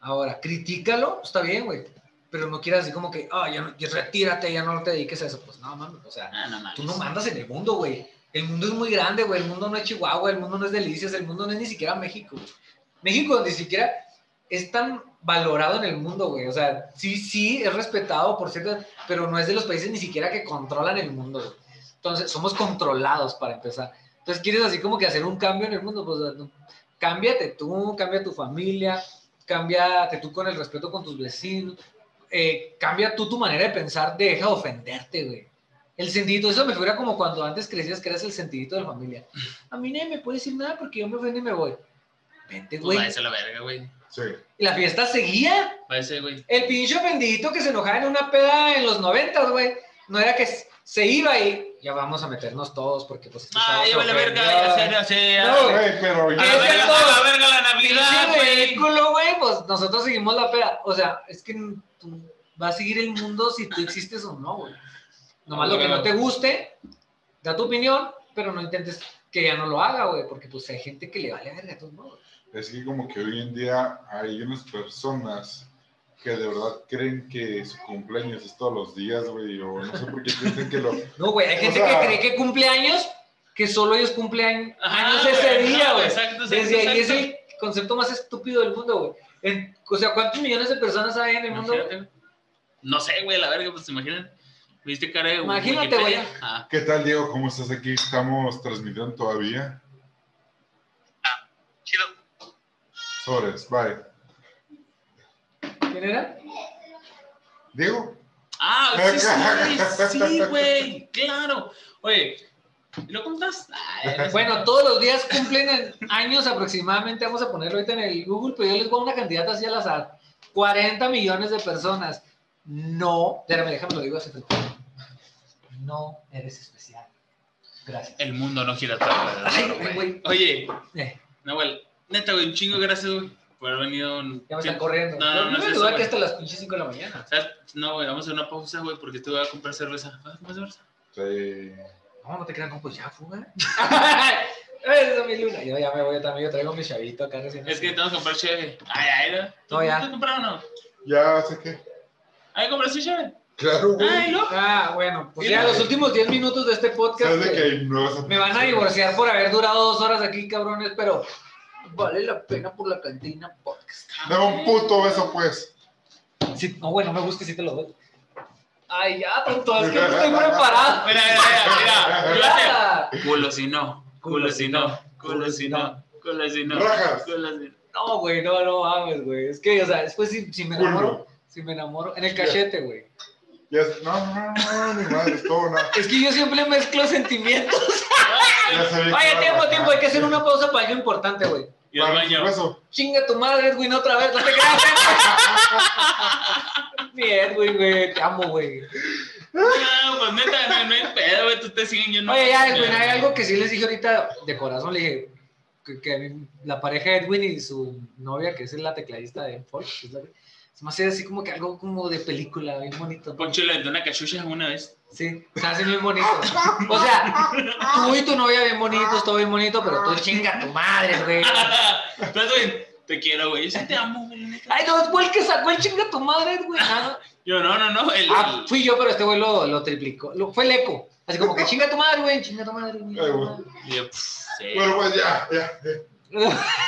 Ahora, critícalo, está bien, güey. Pero no quieras así como que, ah, ya, no- ya retírate, ya no te dediques a eso. Pues no, mames. O sea, Ah, no mames. tú no mandas en el mundo, güey. El mundo es muy grande, güey. El mundo no es Chihuahua, el mundo no es Delicias, el mundo no es ni siquiera México. güey. México ni siquiera es tan valorado en el mundo, güey. O sea, sí, sí, es respetado, por cierto, pero no es de los países ni siquiera que controlan el mundo, güey. Entonces, somos controlados para empezar. Entonces, quieres así como que hacer un cambio en el mundo, pues no. cámbiate tú, cambia tu familia, cámbiate tú con el respeto con tus vecinos, eh, cambia tú tu manera de pensar, deja de ofenderte, güey. El sentidito, eso me figura como cuando antes crecías que eras el sentidito de la familia. A mí nadie me puede decir nada porque yo me ofendo y me voy. Vente, Pues güey. váyase a la verga, güey. Sí. Y la fiesta seguía. Váyase, güey. El pinche ofendidito que se enojaba en una peda en los noventas, güey. No era que se iba y ya vamos a meternos todos porque pues Ah, lleva la verga, ya sé, ya sé. ya. No, Güey, pero A ya. a la verga la Navidad, güey. ridículo, güey, pues nosotros seguimos la peda. O sea, es que tú vas a seguir el mundo si tú existes o no, güey. Nomás lo que no te guste, da tu opinión, pero no intentes que ya no lo haga, güey, porque pues hay gente que le vale verga a todos modos. Es que como que hoy en día hay unas personas que de verdad creen que su cumpleaños es todos los días, güey, o no sé por qué piensan que lo... *laughs* No, güey, hay O gente sea- que cree que cumple años, que solo ellos cumplen Ajá, años ese güey, día, no, güey. Exacto, exacto. Desde ahí es exacto. el concepto más estúpido del mundo, güey. O sea, ¿cuántos millones de personas hay en el mundo? Imagínate. No sé, güey, la verga, pues imaginen. ¿Viste cara de Imagínate, güey. Ah, ¿Qué tal, Diego? ¿Cómo estás aquí? Estamos transmitiendo todavía. chido. Sobres, bye. ¿Quién era? Diego, Ah, *laughs* sí, sí, sí, güey, claro. Oye, ¿y lo contas? Ay, *laughs* Bueno, todos los días cumplen en años aproximadamente, vamos a ponerlo ahorita en el Google, pero yo les voy a una candidata así al azar. 40 millones de personas. No, déjame, déjame lo digo así. No eres especial. Gracias. El mundo no gira güey. Oye, Eh, Nahuel, neta, güey, un chingo de gracias, güey, por haber venido. ya me están corriendo. No, no, no, me es duda eso, que hasta las pinches 5 de la mañana. ¿Sabes? No, güey, vamos a hacer una pausa, güey, porque te voy a comprar cerveza. ¿Vas a comprar cerveza? sí. No, no te crean, no, pues ya fuga. Eso, mi luna. Yo ya me voy también, yo traigo mi chavito acá recién. Es que tengo que comprar cheve. Ay, ay, ¿no? ¿Tú No, ya. ¿Tú compraron o no? ya sé que... Ay, compraste cheve. Claro, güey. Ay, no. Ah, bueno, pues ya no. los últimos 10 minutos de este podcast. Sabes de que- que hay nuevas Me van a divorciar por haber durado dos horas aquí, cabrones, pero vale la pena por la cantina podcast. Dame un puto beso, pues. Sí, no, bueno, me gusta si te lo doy. Ay, ya, tonto, es que no *laughs* estoy preparado. Mira, mira, mira, mira. Culo si no, culo si no, culo si no, culo si no. Rajas. culo si no. No, güey, no, no mames, güey. Es que, o sea, después si, si me enamoro, Culo. si me enamoro, en el cachete, güey. Ya, no, no, no, ni madre, es todo, no. Es que yo siempre mezclo sentimientos. *laughs* Ya sabía que Oye, iba a tiempo, tiempo, hay que hacer una pausa para algo importante, güey. Y al Para baño. Chinga tu madre, Edwin, otra vez, no te creas. *laughs* Mi Edwin, güey, te amo, güey. No, pues neta, no, no hay pedo, güey, tú te siguen, yo no. Oye, ya, Edwin, hay algo que sí les dije ahorita de corazón, le dije que, la pareja de Edwin y su novia, que es la tecladista de es la- se me hace así como que algo como de película, bien bonito. Poncho le vendió una cachucha una vez. Sí, se hace bien bonito. O sea, tú y tu novia bien bonitos, todo bien bonito, pero tú chinga tu madre, güey. *laughs* Te quiero, güey. Yo sí te amo, güey. Ay, no, fue el que sacó el chinga tu madre, güey. Ah, no. Yo, no, no, no. El, Ah, fui yo, pero este güey lo, lo triplicó. Lo- fue el eco. Así como que chinga tu madre, güey, chinga tu madre, güey. Ay, güey. y yo, pff, sí. Bueno, pues ya, ya. ya. *laughs*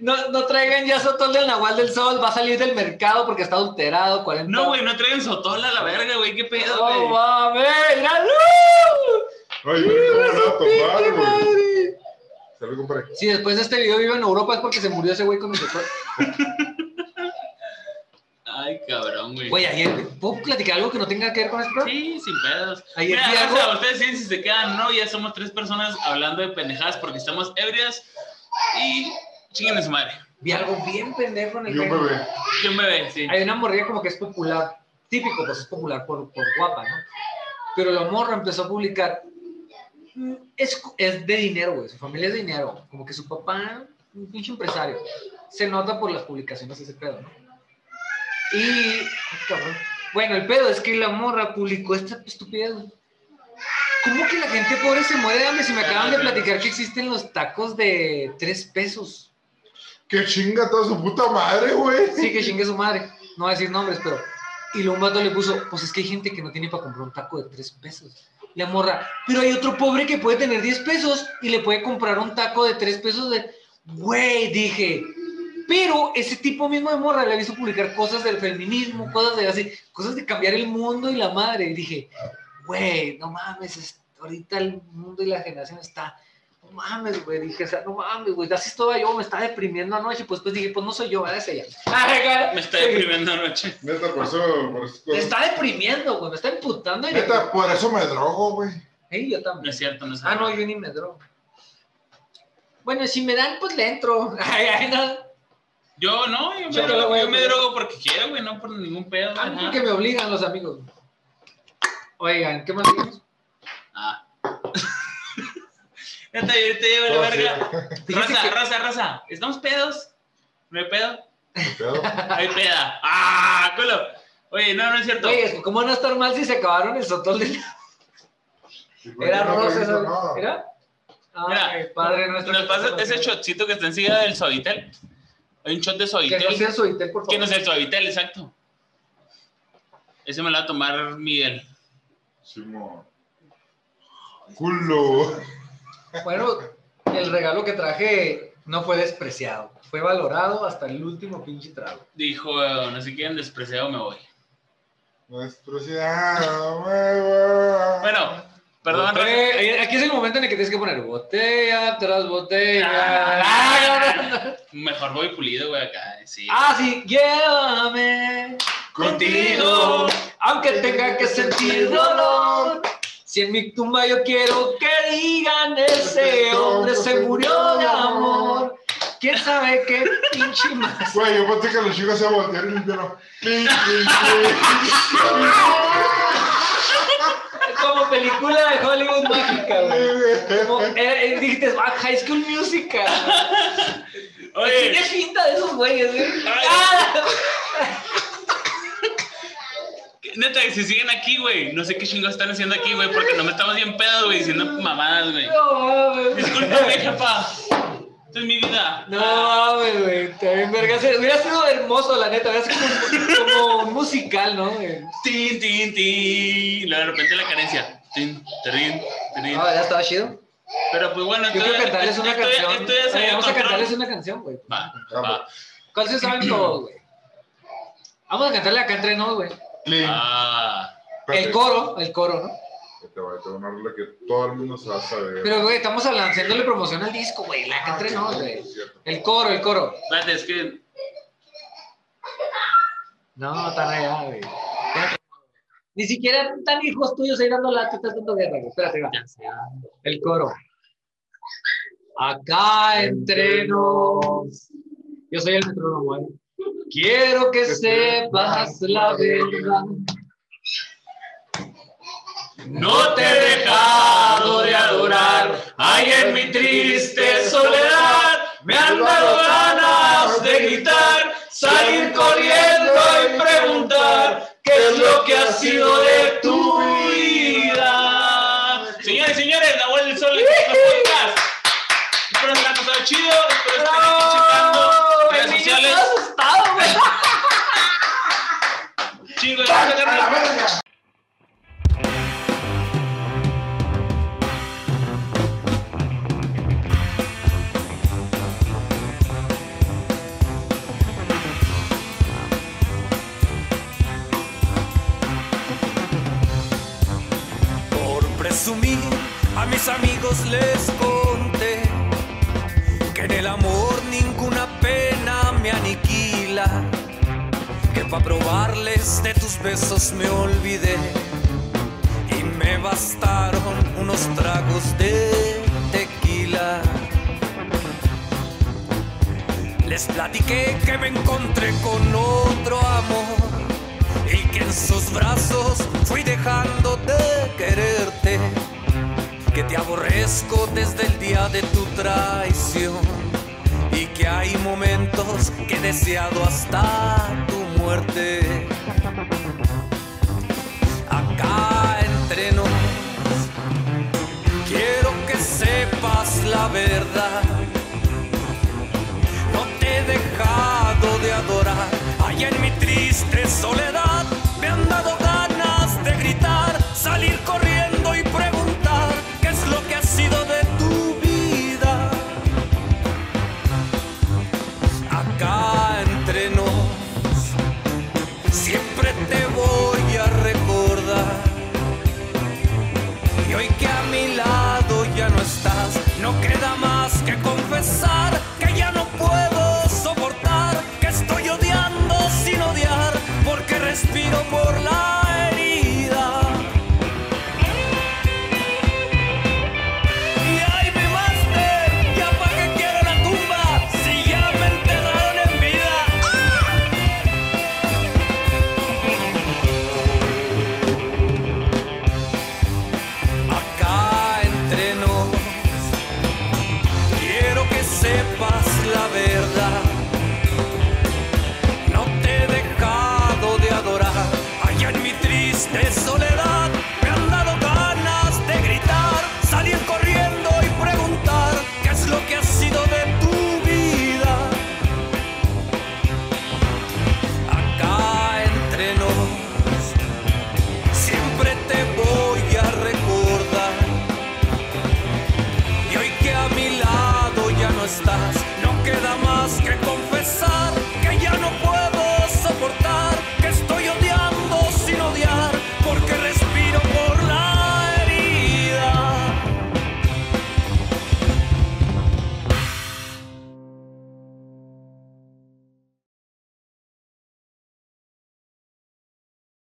No, no traigan ya Sotol del Nahual del Sol, va a salir del mercado porque está adulterado, 40. No, güey, no traigan sotola a la verga, güey. ¿Qué pedo, No güey? mames, míralo. Ay, pero ¿cómo van a tomar, güey? compré. Si después de este video vive en Europa es porque se murió ese güey con el doctor. *laughs* Ay, cabrón, güey. Güey, ayer, ¿puedo platicar algo que no tenga que ver con esto? Sí, sin pedos. Ayer Mira, o sea, ustedes deciden si se quedan no, ya somos tres personas hablando de pendejadas porque estamos ebrias y chinguen su madre. Vi algo bien pendejo en el Y un bebé. ¿Quién me ve? Sí. Hay una morrilla como que es popular, típico, pues es popular por, por guapa, ¿no? Pero la morra empezó a publicar, mm, es, es de dinero, güey, su familia es de dinero, como que su papá, un pinche empresario, se nota por las publicaciones ese pedo, ¿no? Y, cabrón. bueno, el pedo es que la morra publicó esta estupidez, güey. ¿Cómo que la gente pobre se muere de hambre si me acaban de platicar que existen los tacos de tres pesos? Que chinga toda su puta madre, güey. Sí, que chingue su madre. No voy a decir nombres, pero. Y un vato le puso, pues es que hay gente que no tiene para comprar un taco de 3 pesos. La morra, pero hay otro pobre que puede tener 10 pesos y le puede comprar un taco de 3 pesos de. Güey, dije. Pero ese tipo mismo de morra le he visto publicar cosas del feminismo, cosas de así, cosas de cambiar el mundo y la madre. Y dije, güey, no mames, es- ahorita el mundo y la generación está. No mames, güey, dije, o sea, no mames, güey, así estaba yo, me estaba deprimiendo anoche, pues pues dije, pues no soy yo, ¿verdad? Es ella. *laughs* Me está deprimiendo anoche. *laughs* Neta, por eso. Por eso Me está deprimiendo, güey, me está imputando. y- Neta, por eso me drogo, güey. Ey, yo No también. es cierto, no es Ah, cierto. no, yo ni me drogo. Bueno, si me dan, pues le entro. *laughs* Ay, ay, no. Yo no, yo me, Yo no drogo, a yo me drogo porque quiero, güey, no por ningún pedo. A mí ajá. porque me obligan los amigos. Oigan, ¿qué más dijimos? Ah. Ya te, ya te llevo la Oh, verga. Raza, que- raza, raza. ¿Estamos pedos? ¿No hay pedo? ¿Qué pedo? *laughs* Hay peda. ¡Ah, culo! Oye, no, no es cierto. Oye, que ¿cómo no estar mal si se acabaron el sotol de... ¿Y por Era no rosa, te hizo ¿sabes? nada? ¿Era? Mira, Ay, padre nuestro. ¿Nos que pasa ese shotcito que está enseguida del suavitel? Hay un shot de Que suavitel. no sea suitel, por favor. ¿Quién es el suavitel? Exacto. Ese me lo va a tomar Miguel. Simón. Culo. Bueno, el regalo que traje no fue despreciado. Fue valorado hasta el último pinche trago. Dijo, eh, no sé quién, despreciado me voy. Nuestro ciudadano nuevo. Bueno, perdón. Botella- Aquí es el momento en el que tienes que poner botella tras botella. Ah, Mejor voy pulido, güey, acá. Sí. Ah, sí, llévame contigo, aunque tenga que sentir dolor. Si en mi tumba yo quiero que digan ese hombre se murió de amor. ¿Quién sabe qué pinche más? Güey, yo pensé que los chicos se voltearon y limpiaron. Como película de Hollywood mágica, güey. Como, eh, eh, dijiste, ah, High School Musical. Oye, Tiene finta de esos güeyes, ¿eh? Neta, si siguen aquí, güey, no sé qué chingos están haciendo aquí, güey, porque no me estamos bien pedos, güey, diciendo mamadas, güey. No. Discúlpame, jefa. Esta es mi vida. No güey. También, verga. Hubiera sido hermoso, la neta. Hubiera sido como, como un musical, ¿no? güey? Tin, tin, tin. De repente la carencia. Tin, trin, trin. Ah, ya estaba chido. Pero pues bueno, Yo quiero cantarles una canción. vamos a cantarles una canción, güey. Va, va. ¿Cuál se saben todos, güey? Vamos a cantarle acá entre nos, güey. Ah, El coro, el coro, ¿no? Te voy a tener una rola que todo el mundo se va a saber. Pero, güey, estamos haciéndole promoción al disco, güey. La acá entre nos, güey. El coro, el coro. espérate, es que. No, están allá, güey. Espérate. Ni siquiera tan hijos tuyos ahí dando la, te estás dando guerra, güey. Espérate, va. El coro. Acá entre nos. Yo soy el metrónomo, ¿eh? Quiero que sepas la verdad. No te he dejado de adorar, ay en mi triste soledad, me han dado ganas de gritar, salir corriendo y preguntar qué es lo que ha sido de tu vida. Señores y señores, la vuelta del sol este podcast. Espero que les haya pasado chido, espero que pa' probarles de tus besos me olvidé. Y me bastaron unos tragos de tequila. Les platiqué que me encontré con otro amor y que en sus brazos fui dejando de quererte, que te aborrezco desde el día de tu traición y que hay momentos que he deseado hasta tu Acá entre nos, quiero que sepas la verdad. No te he dejado de adorar. Allá en mi triste soledad me han dado ganas de gritar, salir corriendo